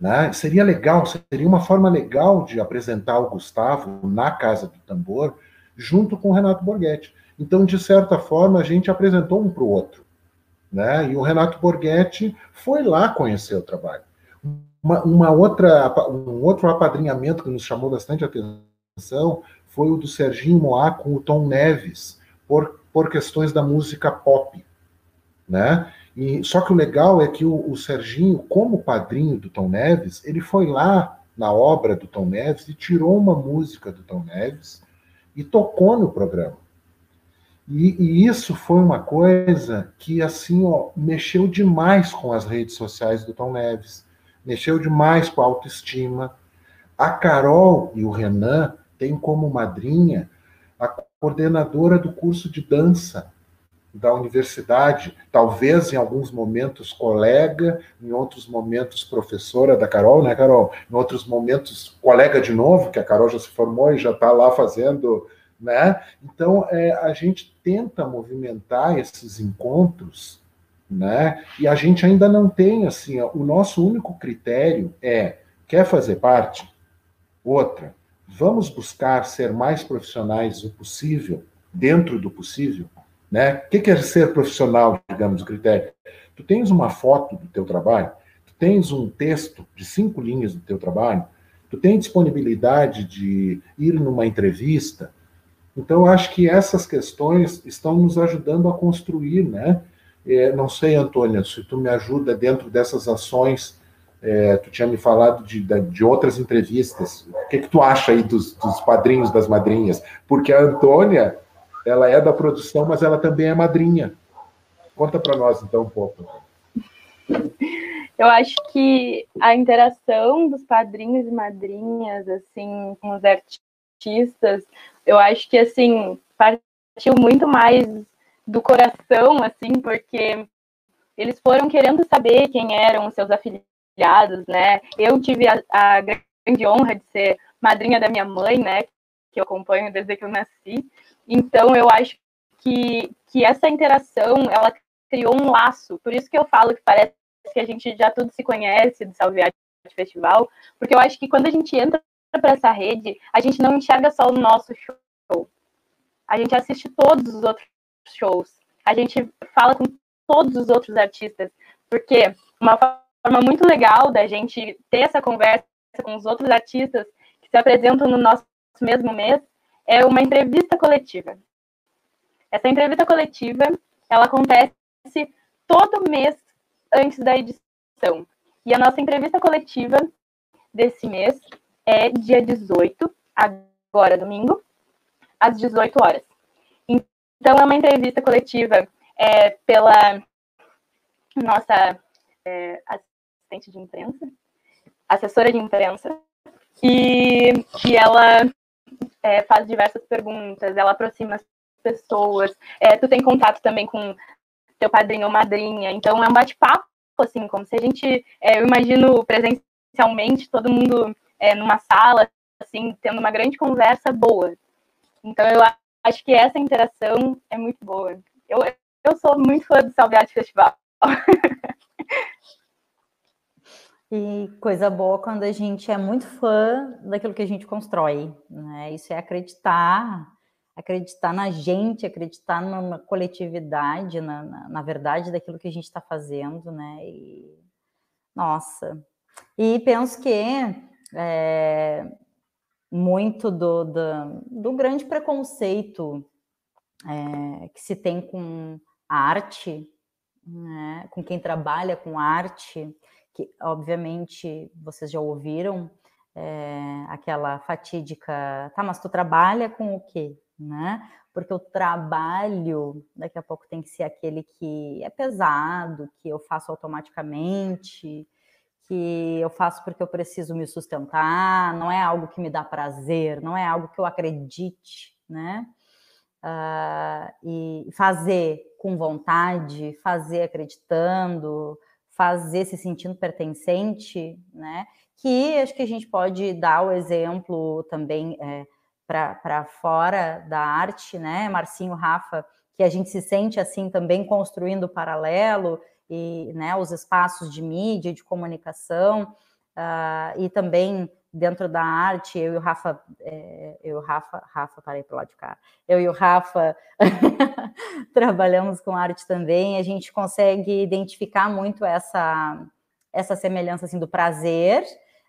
Né? Seria legal, seria uma forma legal de apresentar o Gustavo na Casa do Tambor, junto com o Renato Borghetti. Então, de certa forma, a gente apresentou um para o outro. Né? E o Renato Borghetti foi lá conhecer o trabalho. Uma, uma, outra, um outro apadrinhamento que nos chamou bastante atenção foi o do Serginho Moá com o Tom Neves, por, por questões da música pop. Né? E, só que o legal é que o, o Serginho, como padrinho do Tom Neves, ele foi lá na obra do Tom Neves e tirou uma música do Tom Neves e tocou no programa. E, e, isso foi uma coisa que assim ó, mexeu demais com as redes sociais do Tom Neves, mexeu demais com a autoestima. A Carol e o Renan têm como madrinha a coordenadora do curso de dança da universidade, talvez em alguns momentos colega, em outros momentos professora da Carol, né, Carol? Em outros momentos colega de novo, que a Carol já se formou e já está lá fazendo né? Então, é, a gente tenta movimentar esses encontros, né? E a gente ainda não tem, assim, ó, o nosso único critério é, quer fazer parte? Outra, vamos buscar ser mais profissionais o possível, dentro do possível, né? O que é ser profissional, digamos, o critério? Tu tens uma foto do teu trabalho, tu tens um texto de cinco linhas do teu trabalho, tu tens disponibilidade de ir numa entrevista, então, acho que essas questões estão nos ajudando a construir, né? É, não sei, Antônia, se tu me ajuda dentro dessas ações, é, tu tinha me falado de, de outras entrevistas, o que, que tu acha aí dos, dos padrinhos, das madrinhas? Porque a Antônia, ela é da produção, mas ela também é madrinha. Conta para nós, então, um pouco. Eu acho que a interação dos padrinhos e madrinhas, assim, com os artistas, eu acho que, assim, partiu muito mais do coração, assim, porque eles foram querendo saber quem eram os seus afiliados, né? Eu tive a, a grande honra de ser madrinha da minha mãe, né? Que eu acompanho desde que eu nasci. Então, eu acho que, que essa interação, ela criou um laço. Por isso que eu falo que parece que a gente já tudo se conhece do Salviati Festival, porque eu acho que quando a gente entra para essa rede, a gente não enxerga só o nosso show. A gente assiste todos os outros shows. A gente fala com todos os outros artistas. Porque uma forma muito legal da gente ter essa conversa com os outros artistas que se apresentam no nosso mesmo mês é uma entrevista coletiva. Essa entrevista coletiva, ela acontece todo mês antes da edição. E a nossa entrevista coletiva desse mês é dia 18, agora domingo, às 18 horas. Então, é uma entrevista coletiva é, pela nossa é, assistente de imprensa, assessora de imprensa, e, e ela é, faz diversas perguntas, ela aproxima as pessoas, é, tu tem contato também com teu padrinho ou madrinha, então é um bate-papo, assim, como se a gente, é, eu imagino presencialmente, todo mundo é, numa sala, assim, tendo uma grande conversa boa. Então, eu acho que essa interação é muito boa. Eu, eu sou muito fã do Salve Arte Festival. E coisa boa quando a gente é muito fã daquilo que a gente constrói, né? Isso é acreditar, acreditar na gente, acreditar na coletividade, na, na, na verdade daquilo que a gente está fazendo, né? E, nossa. E penso que é, muito do, do, do, grande preconceito é, que se tem com arte, né, com quem trabalha com arte, que obviamente vocês já ouviram é, aquela fatídica, tá, mas tu trabalha com o quê, né? Porque o trabalho, daqui a pouco tem que ser aquele que é pesado, que eu faço automaticamente, que eu faço porque eu preciso me sustentar, não é algo que me dá prazer, não é algo que eu acredite, né? Uh, e fazer com vontade, fazer acreditando, fazer se sentindo pertencente, né? Que acho que a gente pode dar o exemplo também é, para fora da arte, né? Marcinho, Rafa, que a gente se sente assim também construindo paralelo e né, os espaços de mídia, de comunicação, uh, e também dentro da arte, eu e o Rafa, é, eu e o Rafa, Rafa, parei para lá de cá, eu e o Rafa trabalhamos com arte também, a gente consegue identificar muito essa, essa semelhança assim, do prazer,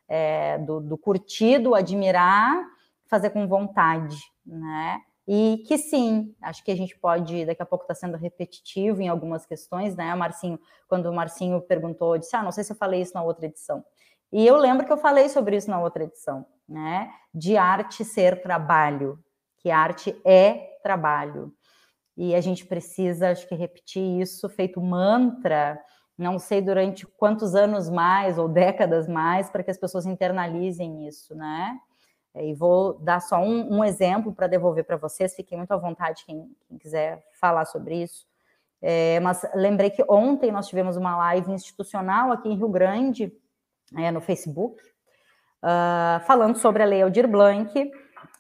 é, do, do curtir, do admirar, fazer com vontade, né? E que sim, acho que a gente pode, daqui a pouco está sendo repetitivo em algumas questões, né? Marcinho, quando o Marcinho perguntou, disse: Ah, não sei se eu falei isso na outra edição. E eu lembro que eu falei sobre isso na outra edição, né? De arte ser trabalho, que arte é trabalho. E a gente precisa, acho que, repetir isso, feito mantra, não sei durante quantos anos mais ou décadas mais, para que as pessoas internalizem isso, né? E vou dar só um, um exemplo para devolver para vocês, fiquem muito à vontade quem, quem quiser falar sobre isso. É, mas lembrei que ontem nós tivemos uma live institucional aqui em Rio Grande, é, no Facebook, uh, falando sobre a Lei Aldir Blanc,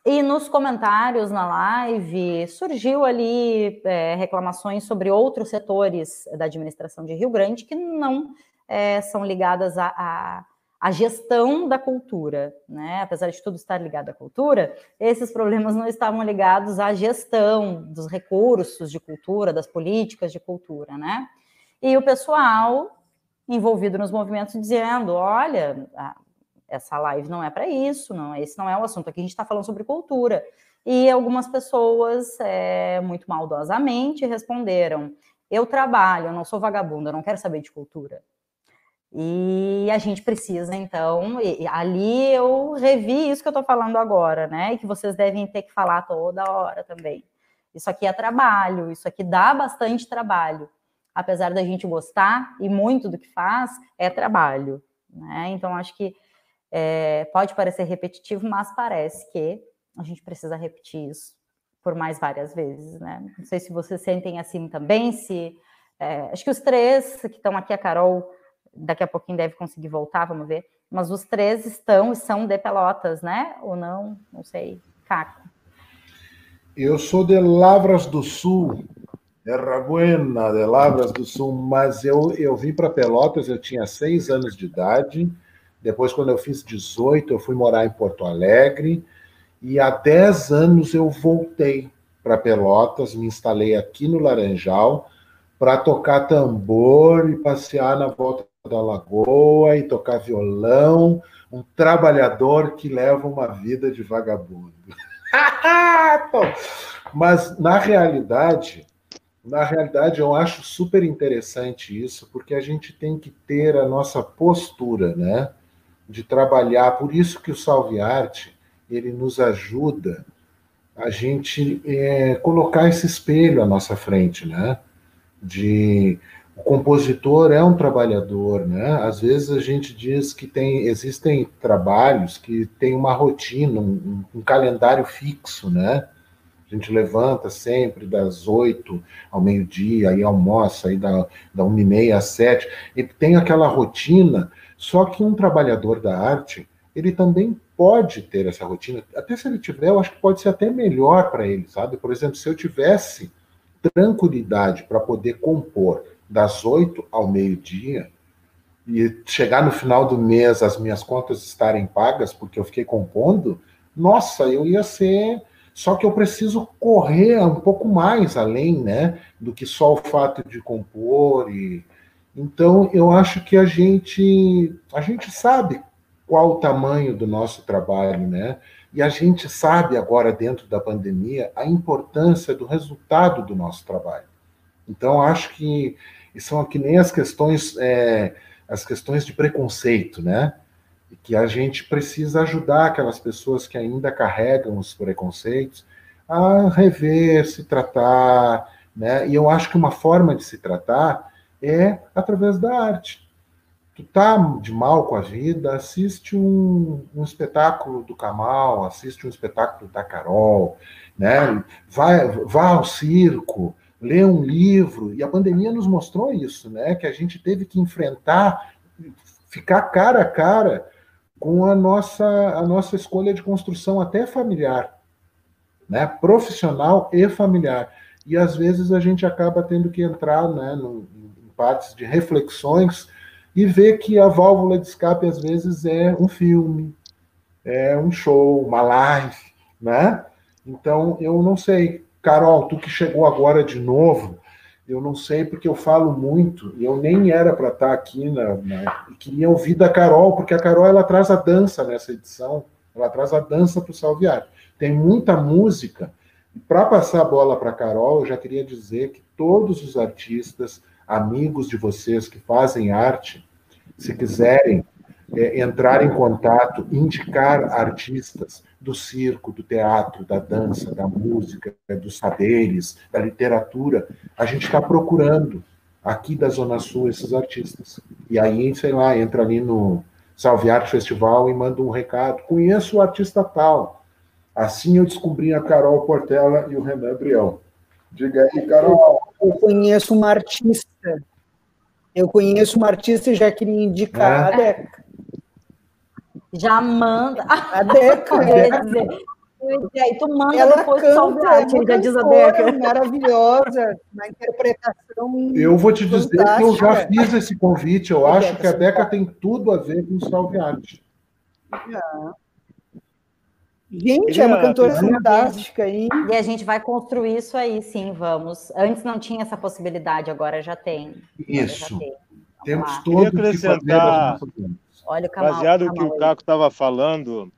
e nos comentários na live surgiu ali é, reclamações sobre outros setores da administração de Rio Grande que não é, são ligadas a, a a gestão da cultura, né? Apesar de tudo estar ligado à cultura, esses problemas não estavam ligados à gestão dos recursos de cultura, das políticas de cultura, né? E o pessoal envolvido nos movimentos dizendo, olha, essa live não é para isso, não, esse não é o assunto aqui, a gente está falando sobre cultura. E algumas pessoas, é, muito maldosamente, responderam: eu trabalho, eu não sou vagabundo, eu não quero saber de cultura. E a gente precisa, então, ali eu revi isso que eu estou falando agora, né? E que vocês devem ter que falar toda hora também. Isso aqui é trabalho, isso aqui dá bastante trabalho. Apesar da gente gostar e muito do que faz, é trabalho. Né? Então, acho que é, pode parecer repetitivo, mas parece que a gente precisa repetir isso por mais várias vezes. Né? Não sei se vocês sentem assim também, se. É, acho que os três que estão aqui, a Carol daqui a pouquinho deve conseguir voltar, vamos ver. Mas os três estão e são de Pelotas, né? Ou não? Não sei. Caco. Eu sou de Lavras do Sul, Terra Buena, de Lavras do Sul, mas eu, eu vim para Pelotas, eu tinha seis anos de idade. Depois, quando eu fiz 18, eu fui morar em Porto Alegre. E há dez anos eu voltei para Pelotas, me instalei aqui no Laranjal para tocar tambor e passear na volta da lagoa e tocar violão, um trabalhador que leva uma vida de vagabundo. Mas na realidade, na realidade eu acho super interessante isso, porque a gente tem que ter a nossa postura, né, de trabalhar. Por isso que o Salve Arte ele nos ajuda a gente é, colocar esse espelho à nossa frente, né, de o compositor é um trabalhador, né? Às vezes a gente diz que tem, existem trabalhos que têm uma rotina, um, um calendário fixo, né? A gente levanta sempre das oito ao meio-dia, aí almoça, aí da, da uma e meia às sete, e tem aquela rotina, só que um trabalhador da arte, ele também pode ter essa rotina, até se ele tiver, eu acho que pode ser até melhor para ele, sabe? Por exemplo, se eu tivesse tranquilidade para poder compor, das 8 ao meio-dia e chegar no final do mês as minhas contas estarem pagas porque eu fiquei compondo, nossa, eu ia ser. Só que eu preciso correr um pouco mais além, né, do que só o fato de compor e então eu acho que a gente a gente sabe qual o tamanho do nosso trabalho, né? E a gente sabe agora dentro da pandemia a importância do resultado do nosso trabalho. Então acho que e são que nem as questões é, as questões de preconceito, né? Que a gente precisa ajudar aquelas pessoas que ainda carregam os preconceitos a rever, se tratar, né? E eu acho que uma forma de se tratar é através da arte. Tu tá de mal com a vida, assiste um, um espetáculo do Kamal, assiste um espetáculo da Carol, né? Vai, vá ao circo, lê um livro, e a pandemia nos mostrou isso, né? Que a gente teve que enfrentar, ficar cara a cara com a nossa, a nossa escolha de construção até familiar, né? Profissional e familiar. E às vezes a gente acaba tendo que entrar né, no, em partes de reflexões e ver que a válvula de escape às vezes é um filme, é um show, uma live, né? Então, eu não sei. Carol, tu que chegou agora de novo, eu não sei porque eu falo muito, e eu nem era para estar aqui, na, na, queria ouvir da Carol, porque a Carol ela traz a dança nessa edição, ela traz a dança para o Salviário. Tem muita música, e para passar a bola para a Carol, eu já queria dizer que todos os artistas, amigos de vocês que fazem arte, se quiserem é, entrar em contato, indicar artistas do circo, do teatro, da dança, da música, dos saberes, da literatura, a gente está procurando aqui da Zona Sul esses artistas. E aí, sei lá, entra ali no Salve Arte Festival e manda um recado. Conheço o artista tal. Assim eu descobri a Carol Portela e o Renan Brião. Diga aí, Carol. Eu conheço uma artista. Eu conheço uma artista e já queria indicar é. A. Já manda. A Deca. Quer dizer, e aí tu manda ela depois canta, arte, já diz a Deca. maravilhosa, na interpretação Eu vou te dizer fantástica. que eu já fiz esse convite, eu a acho Deca, que a Deca tem tudo a ver com Salve Arte. Já. Gente, é uma cantora fantástica. E... e a gente vai construir isso aí, sim, vamos. Antes não tinha essa possibilidade, agora já tem. Isso. Já tem. Temos lá. todos Queria acrescentar, que Olha o Kamal, baseado no que o Caco estava falando,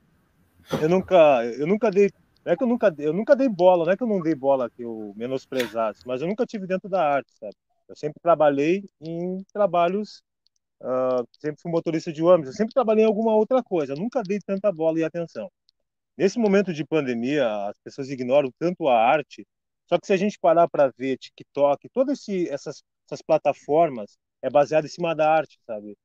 eu nunca, eu nunca dei, não é que eu nunca, eu nunca dei bola, não é que eu não dei bola que eu menosprezasse, mas eu nunca tive dentro da arte, sabe? Eu sempre trabalhei em trabalhos, uh, sempre fui motorista de ônibus, eu sempre trabalhei em alguma outra coisa, eu nunca dei tanta bola e atenção. Nesse momento de pandemia, as pessoas ignoram tanto a arte, só que se a gente parar para ver TikTok, todas essas, essas plataformas é baseado em cima da arte, sabe?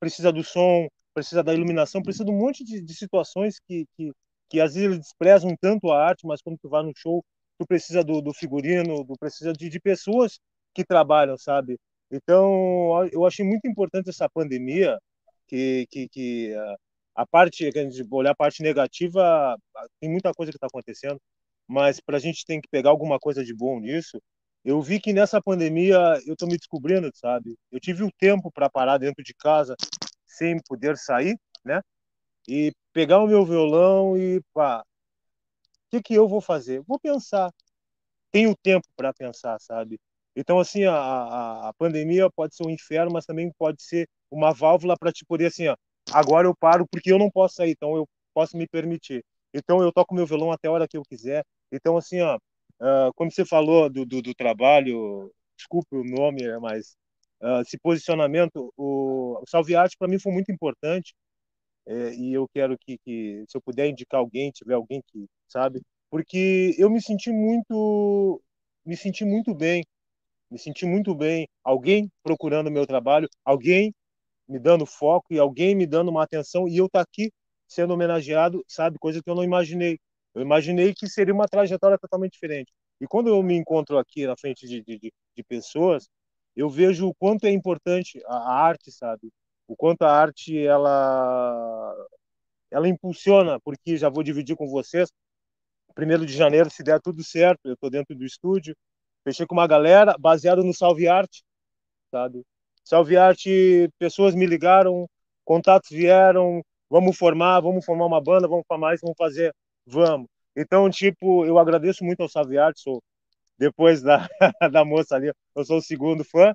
Precisa do som, precisa da iluminação, precisa de um monte de, de situações que, que, que às vezes eles desprezam tanto a arte, mas quando tu vai no show, tu precisa do, do figurino, tu precisa de, de pessoas que trabalham, sabe? Então, eu achei muito importante essa pandemia, que, que, que a parte, de olhar a parte negativa, tem muita coisa que está acontecendo, mas para a gente tem que pegar alguma coisa de bom nisso. Eu vi que nessa pandemia eu estou me descobrindo, sabe? Eu tive o tempo para parar dentro de casa sem poder sair, né? E pegar o meu violão e pá, o que que eu vou fazer? Vou pensar. Tenho tempo para pensar, sabe? Então assim a, a, a pandemia pode ser um inferno, mas também pode ser uma válvula para te poder assim, ó, agora eu paro porque eu não posso sair, então eu posso me permitir. Então eu toco meu violão até a hora que eu quiser. Então assim, ó, uh, como você falou do, do, do, trabalho, desculpe o nome, mas uh, esse posicionamento, o, o Salve Arte para mim foi muito importante. É, e eu quero que, que, se eu puder indicar alguém, tiver alguém que sabe, porque eu me senti muito, me senti muito bem, me senti muito bem. Alguém procurando meu trabalho, alguém me dando foco e alguém me dando uma atenção e eu estar tá aqui sendo homenageado, sabe? Coisa que eu não imaginei. Eu imaginei que seria uma trajetória totalmente diferente. E quando eu me encontro aqui na frente de, de, de pessoas, eu vejo o quanto é importante a, arte, sabe? O quanto a arte ela ela impulsiona, porque já vou dividir com vocês. Primeiro de janeiro, se der tudo certo, eu estou dentro do estúdio, fechei com uma galera baseado no Salve Arte, sabe? Salve Arte, pessoas me ligaram, contatos vieram, vamos formar, vamos formar uma banda, vamos formar isso, vamos fazer, vamos. Então, tipo, eu agradeço muito ao Salve Arte, sou, depois da, da moça ali, eu sou o segundo fã.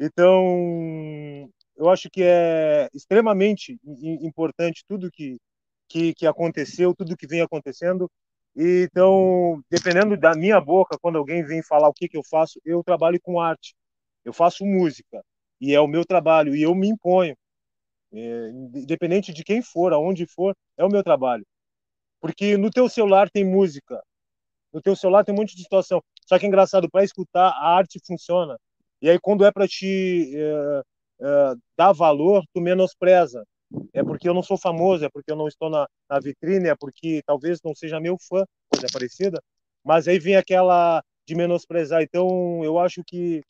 Então, eu acho que é extremamente importante tudo que, que, que aconteceu, tudo que vem acontecendo. Então, dependendo da minha boca, quando alguém vem falar o que, que eu faço, eu trabalho com arte, eu faço música. e é o meu trabalho, e eu me imponho. É, independente de quem for, aonde for, é o meu trabalho. Porque no teu celular tem música, no teu celular tem um monte de situação. Só que é engraçado, para escutar, a arte funciona. E aí, quando é para te é, é, dar valor, tu menospreza. É porque eu não sou famoso, é porque eu não estou na, na vitrine, é porque talvez não seja meu fã, coisa parecida. Mas aí vem aquela de menosprezar. Então, eu acho que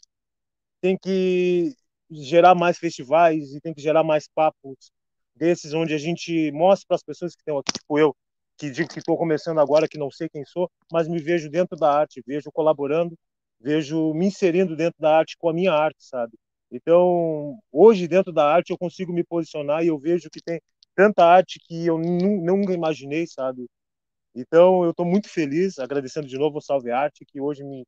tem que gerar mais festivais e tem que gerar mais papos desses onde a gente mostra para as pessoas que estão aqui, tipo eu, que digo que estou começando agora, que não sei quem sou, mas me vejo dentro da arte, vejo colaborando, vejo me inserindo dentro da arte com a minha arte, sabe? Então, hoje dentro da arte eu consigo me posicionar e eu vejo que tem tanta arte que eu nunca imaginei, sabe? Então, eu estou muito feliz, agradecendo de novo ao Salve Arte, que hoje me,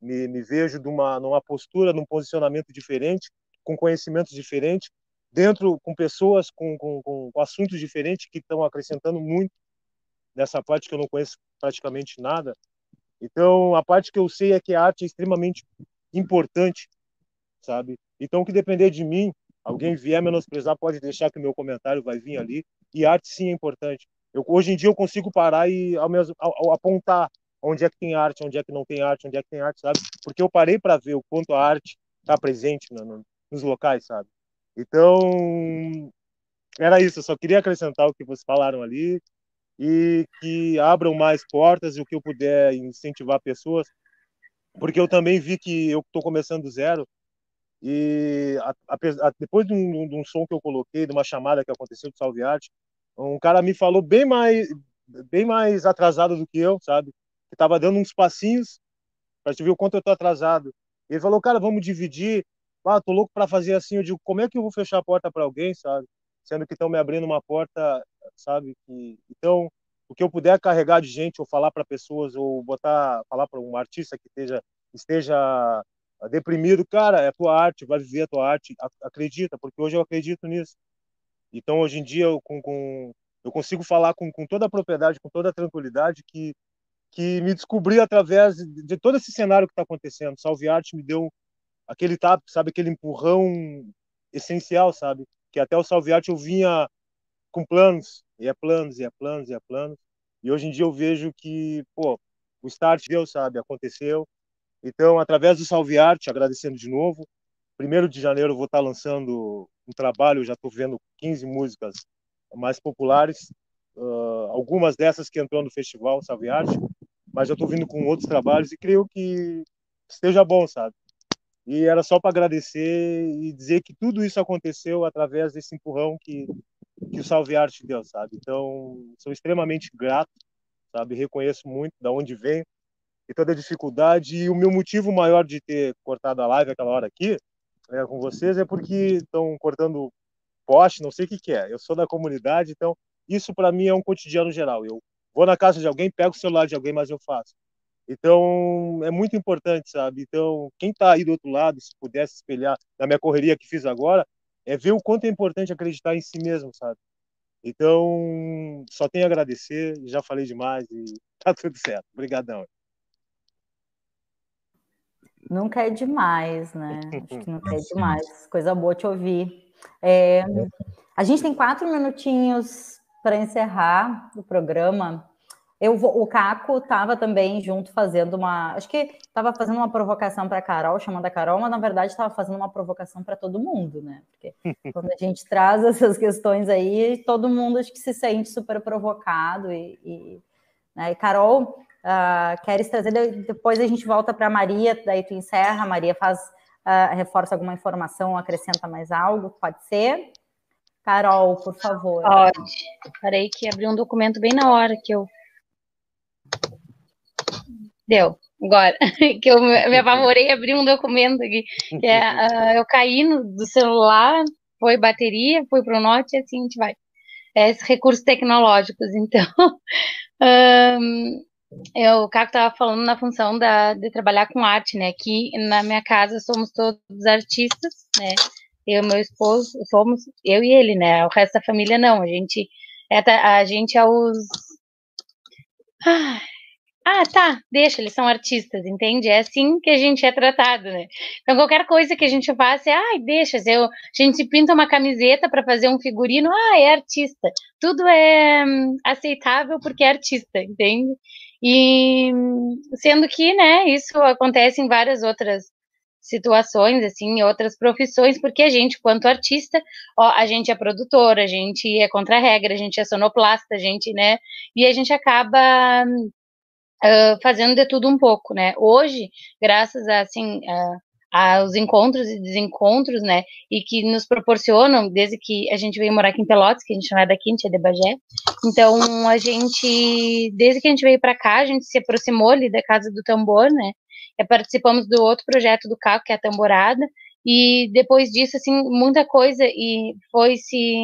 me, me vejo numa, numa postura, num posicionamento diferente, com conhecimentos diferentes, dentro com pessoas com, com, com assuntos diferentes que estão acrescentando muito nessa parte que eu não conheço praticamente nada. Então, a parte que eu sei é que a arte é extremamente importante, sabe? Então, que depender de mim, alguém vier menosprezar, pode deixar que o meu comentário vai vir ali. E arte sim é importante. Eu, hoje em dia eu consigo parar e ao mesmo, ao, ao apontar onde é que tem arte, onde é que não tem arte, onde é que tem arte, sabe? Porque eu parei para ver o quanto a arte está presente no, nos locais, sabe? Então, era isso. Eu só queria acrescentar o que vocês falaram ali e que abram mais portas e o que eu puder incentivar pessoas, porque eu também vi que eu estou começando do zero e a, a, depois de um, de um, som que eu coloquei, de uma chamada que aconteceu do Salve Arte, um cara me falou bem mais bem mais atrasado do que eu, sabe? Que estava dando uns passinhos para te ver o quanto eu tô atrasado. Ele falou, cara, vamos dividir. Ah, tô louco para fazer assim. Eu digo, como é que eu vou fechar a porta para alguém, sabe? Sendo que estão me abrindo uma porta, sabe? Que então o que eu puder carregar de gente ou falar para pessoas ou botar falar para um artista que esteja esteja deprimido, cara, é tua arte, vai viver a tua arte, acredita, porque hoje eu acredito nisso. Então hoje em dia eu com, com eu consigo falar com, com toda a propriedade, com toda a tranquilidade que que me descobri através de todo esse cenário que está acontecendo. Salve Arte me deu aquele tap, sabe, aquele empurrão essencial, sabe? Que até o Salve Arte eu vinha com planos, e é planos, e é planos, e é planos. E hoje em dia eu vejo que, pô, o start deu, sabe? Aconteceu. Então, através do Salve Arte, agradecendo de novo, primeiro de janeiro eu vou estar lançando um trabalho, já estou vendo 15 músicas mais populares, uh, algumas dessas que entrou no festival Salve Arte, mas já estou vindo com outros trabalhos e creio que esteja bom, sabe? E era só para agradecer e dizer que tudo isso aconteceu através desse empurrão que que o Salve Arte deu, sabe? Então, sou extremamente grato, sabe? Reconheço muito da onde vem e toda a dificuldade. E o meu motivo maior de ter cortado a live aquela hora aqui é, com vocês é porque estão cortando poste, não sei o que, que é. Eu sou da comunidade, então isso para mim é um cotidiano geral. Eu vou na casa de alguém, pego o celular de alguém, mas eu faço. Então, é muito importante, sabe? Então, quem está aí do outro lado, se pudesse espelhar na minha correria que fiz agora, é ver o quanto é importante acreditar em si mesmo, sabe? Então, só tenho a agradecer, já falei demais e tá tudo certo. Obrigadão. Nunca é demais, né? Acho que nunca é demais. Coisa boa te ouvir. É, a gente tem quatro minutinhos para encerrar o programa. Eu o Caco estava também junto fazendo uma. Acho que estava fazendo uma provocação para a Carol, chamando a Carol, mas na verdade estava fazendo uma provocação para todo mundo, né? Porque quando a gente traz essas questões aí, todo mundo acho que se sente super provocado. E, e, né? e Carol, uh, queres trazer? Depois a gente volta para a Maria, daí tu encerra, a Maria faz, uh, reforça alguma informação, acrescenta mais algo, pode ser? Carol, por favor. Pode. Parei que abri um documento bem na hora que eu Deu, agora. que eu me apavorei abri um documento aqui. É, uh, eu caí no, do celular, foi bateria, foi para o note e assim a gente vai. É, esses recursos tecnológicos, então. um, eu, o Caco estava falando na função da, de trabalhar com arte, né? Aqui na minha casa somos todos artistas, né? Eu e meu esposo somos, eu e ele, né? O resto da família não. A gente é, a gente é os. Ah, tá, deixa, eles são artistas, entende? É assim que a gente é tratado, né? Então, qualquer coisa que a gente faça é, ai, deixa, se eu, a gente pinta uma camiseta para fazer um figurino, ah, é artista. Tudo é hum, aceitável porque é artista, entende? E sendo que, né, isso acontece em várias outras situações, assim, outras profissões, porque a gente, quanto artista, ó, a gente é produtora, a gente é contra-regra, a gente é sonoplasta, a gente, né, e a gente acaba uh, fazendo de tudo um pouco, né? Hoje, graças a, assim, uh, aos encontros e desencontros, né, e que nos proporcionam, desde que a gente veio morar aqui em Pelotas, que a gente não é daqui, a gente é de Bagé, então a gente, desde que a gente veio para cá, a gente se aproximou ali da Casa do Tambor, né, participamos do outro projeto do CACO, que é a Tamborada, e depois disso, assim, muita coisa e foi se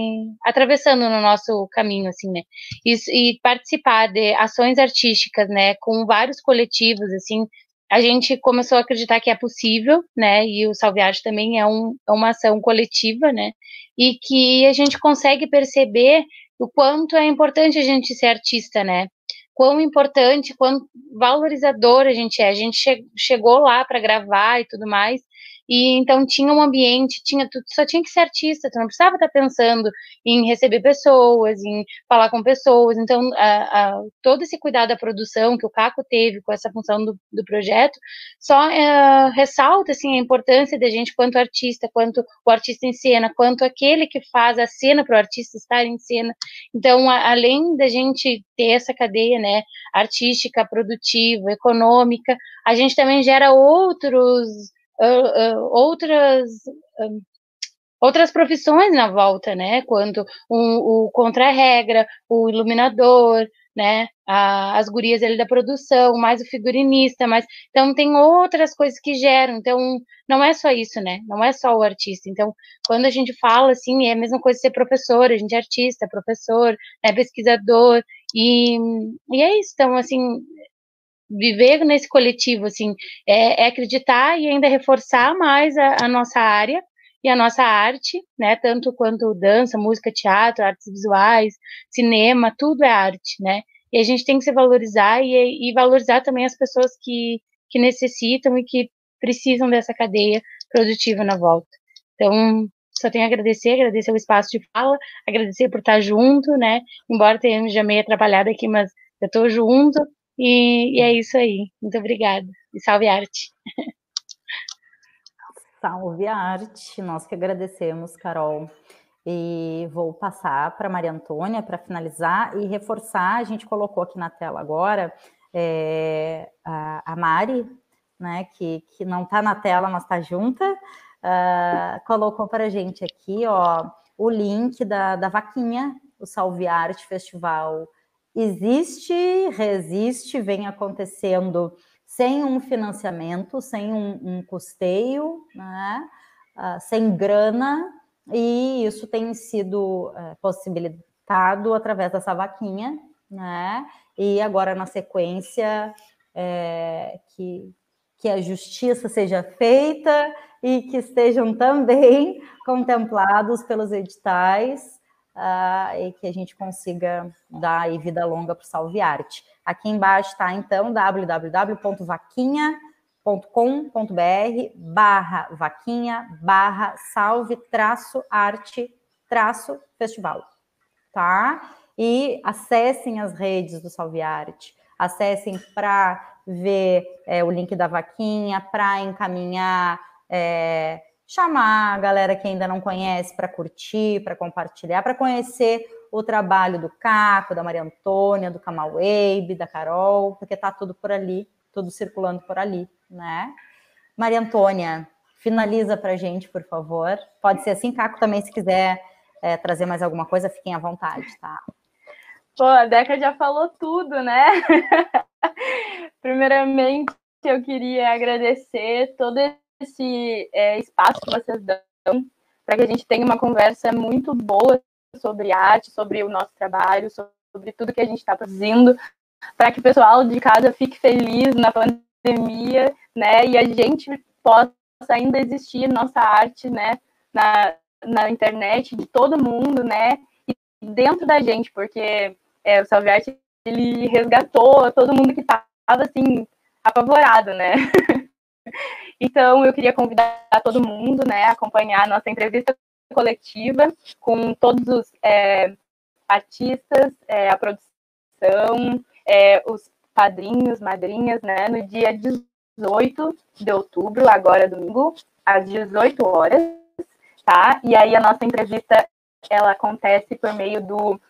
atravessando no nosso caminho, assim, né? E, participar de ações artísticas, né, com vários coletivos, assim, a gente começou a acreditar que é possível, né? E o Salviarte também é, um, é uma ação coletiva, né? E que a gente consegue perceber o quanto é importante a gente ser artista, né? Quão importante, quão valorizador a gente é. A gente che chegou lá para gravar e tudo mais, e então tinha um ambiente, tinha tudo, só tinha que ser artista, tu não precisava estar pensando em receber pessoas, em falar com pessoas. Então, a, a, todo esse cuidado da produção que o Caco teve com essa função do, do projeto, só é, ressalta assim, a importância da gente quanto artista, quanto o artista em cena, quanto aquele que faz a cena para o artista estar em cena. Então, a, além da gente ter essa cadeia né, artística, produtiva, econômica, a gente também gera outros uh, uh, outras uh, outras profissões na volta, né? Quanto o, o contra-regra, o iluminador, né? A, as gurias ali da produção, mais o figurinista, mas então tem outras coisas que geram. Então não é só isso, né? Não é só o artista. Então quando a gente fala assim, é a mesma coisa ser professor, a gente é artista, professor, né? pesquisador e, e é isso. Então assim viver nesse coletivo, assim, é, é, acreditar e ainda reforçar mais a, a, nossa área e a nossa arte, né, tanto quanto dança, música, teatro, artes visuais, cinema, tudo é arte, né, e a gente tem que se valorizar e, e valorizar também as pessoas que, que necessitam e que precisam dessa cadeia produtiva na volta. Então, só tenho a agradecer, agradecer o espaço de fala, agradecer por estar junto, né, embora tenha já meio atrapalhado aqui, mas eu estou junto, e, e é isso aí. Muito obrigada. E salve arte. Salve arte. Nós que agradecemos, Carol. E vou passar para Maria Antônia para finalizar e reforçar. A gente colocou aqui na tela agora é, a, a, Mari, né, que, que não está na tela, mas está junta, uh, colocou para a gente aqui ó, o link da, da vaquinha, o Salve Arte Festival existe, resiste, vem acontecendo sem um financiamento, sem um, um custeio, né? Uh, sem grana, e isso tem sido uh, possibilitado através dessa vaquinha, né? E agora, na sequência, é, que, que a justiça seja feita e que estejam também contemplados pelos editais uh, e que a gente consiga dar vida longa para o Salve Arte. Aqui embaixo está, então, www.vaquinha.com.br barra vaquinha barra salve traço arte traço festival, tá? E acessem as redes do Salve Arte, acessem para ver é, o link da vaquinha, para encaminhar é, chamar a galera que ainda não conhece para curtir, para compartilhar, para conhecer o trabalho do Caco, da Maria Antônia, do Kamal Weibe, da Carol, porque está tudo por ali, tudo circulando por ali, né? Maria Antônia, finaliza para gente, por favor. Pode ser assim, Caco também, se quiser é, trazer mais alguma coisa, fiquem à vontade, tá? Pô, a Deca já falou tudo, né? Primeiramente, eu queria agradecer todo esse é, espaço que vocês dão para que a gente tenha uma conversa muito boa sobre arte, sobre o nosso trabalho, sobre tudo que a gente está produzindo, para que o pessoal de casa fique feliz na pandemia, né? E a gente possa ainda existir nossa arte, né? Na, na internet de todo mundo, né? E dentro da gente, porque é, o Salve Arte ele resgatou todo mundo que estava assim, apavorado, né? então, eu queria convidar todo mundo, né, a acompanhar a nossa entrevista coletiva com todos os é, artistas, é, a produção, é, os padrinhos, madrinhas, né, no dia 18 de outubro, agora domingo, às 18 horas, tá? E aí a nossa entrevista, ela acontece por meio do,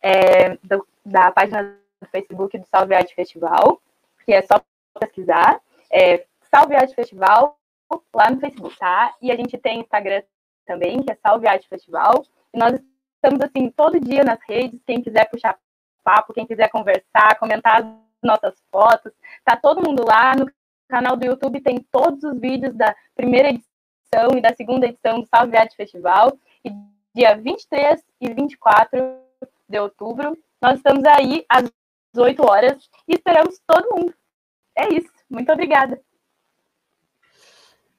é, do da página do Facebook do Salve Arte Festival, que é só pesquisar, é, Salve Arte Festival, lá no Facebook, tá? E a gente tem Instagram também, que é Salve Arte Festival, e nós estamos, assim, todo dia nas redes, quem quiser puxar papo, quem quiser conversar, comentar as nossas fotos, tá todo mundo lá no canal do YouTube, tem todos os vídeos da primeira edição e da segunda edição do Salve Arte Festival, e dia 23 e 24 de outubro, nós estamos aí às 8 horas e esperamos todo mundo. É isso. Muito obrigada.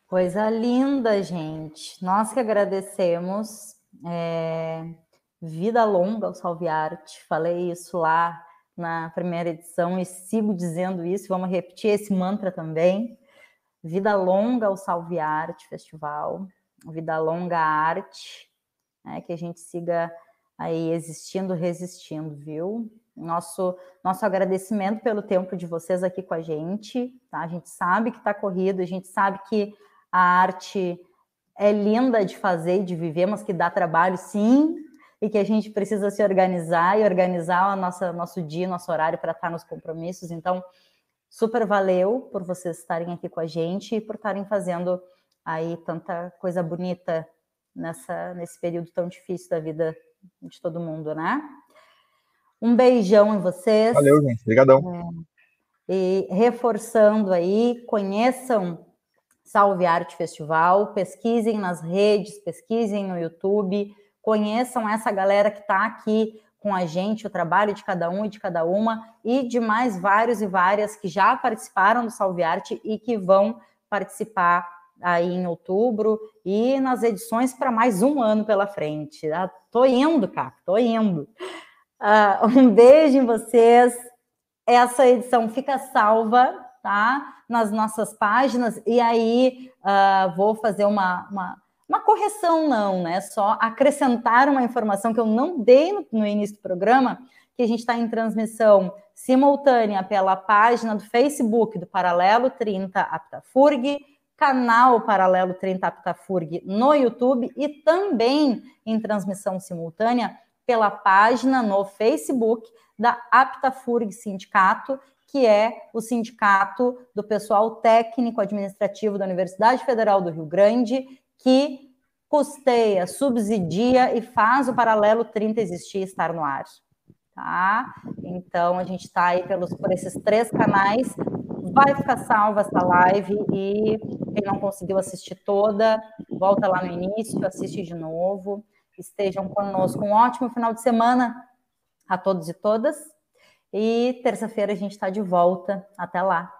Coisa linda, gente. Nós que agradecemos. É... Vida longa ao Salve Arte. Falei isso lá na primeira edição e sigo dizendo isso. Vamos repetir esse mantra também. Vida longa ao Salve Arte Festival. Vida longa à arte. Né? Que a gente siga aí existindo, resistindo, viu? Nosso, nosso agradecimento pelo tempo de vocês aqui com a gente. Tá? A gente sabe que está corrido, a gente sabe que a arte é linda de fazer e de viver, mas que dá trabalho sim, e que a gente precisa se organizar e organizar o nosso, nosso dia, nosso horário para estar nos compromissos. Então, super valeu por vocês estarem aqui com a gente e por estarem fazendo aí tanta coisa bonita nessa, nesse período tão difícil da vida de todo mundo, né? Um beijão em vocês. Valeu, gente. Obrigadão. É, e reforçando aí, conheçam Salve Arte Festival, pesquisem nas redes, pesquisem no YouTube, conheçam essa galera que está aqui com a gente, o trabalho de cada um e de cada uma, e de mais vários e várias que já participaram do Salve Arte e que vão participar aí em outubro e nas edições para mais um ano pela frente. Ah, tô indo, cara, tô indo. Uh, um beijo em vocês. Essa edição fica salva, tá? Nas nossas páginas. E aí uh, vou fazer uma, uma, uma, correção, não, né? Só acrescentar uma informação que eu não dei no, no início do programa, que a gente está em transmissão simultânea pela página do Facebook do Paralelo 30 Aptafurg, canal Paralelo 30 Aptafurg no YouTube e também em transmissão simultânea pela página no Facebook da Aptafurg Sindicato, que é o sindicato do pessoal técnico administrativo da Universidade Federal do Rio Grande, que custeia, subsidia e faz o paralelo 30 existir e estar no ar. Tá? Então, a gente está aí pelos, por esses três canais. Vai ficar salva essa live e quem não conseguiu assistir toda, volta lá no início, assiste de novo estejam conosco. Um ótimo final de semana a todos e todas. E terça-feira a gente está de volta. Até lá.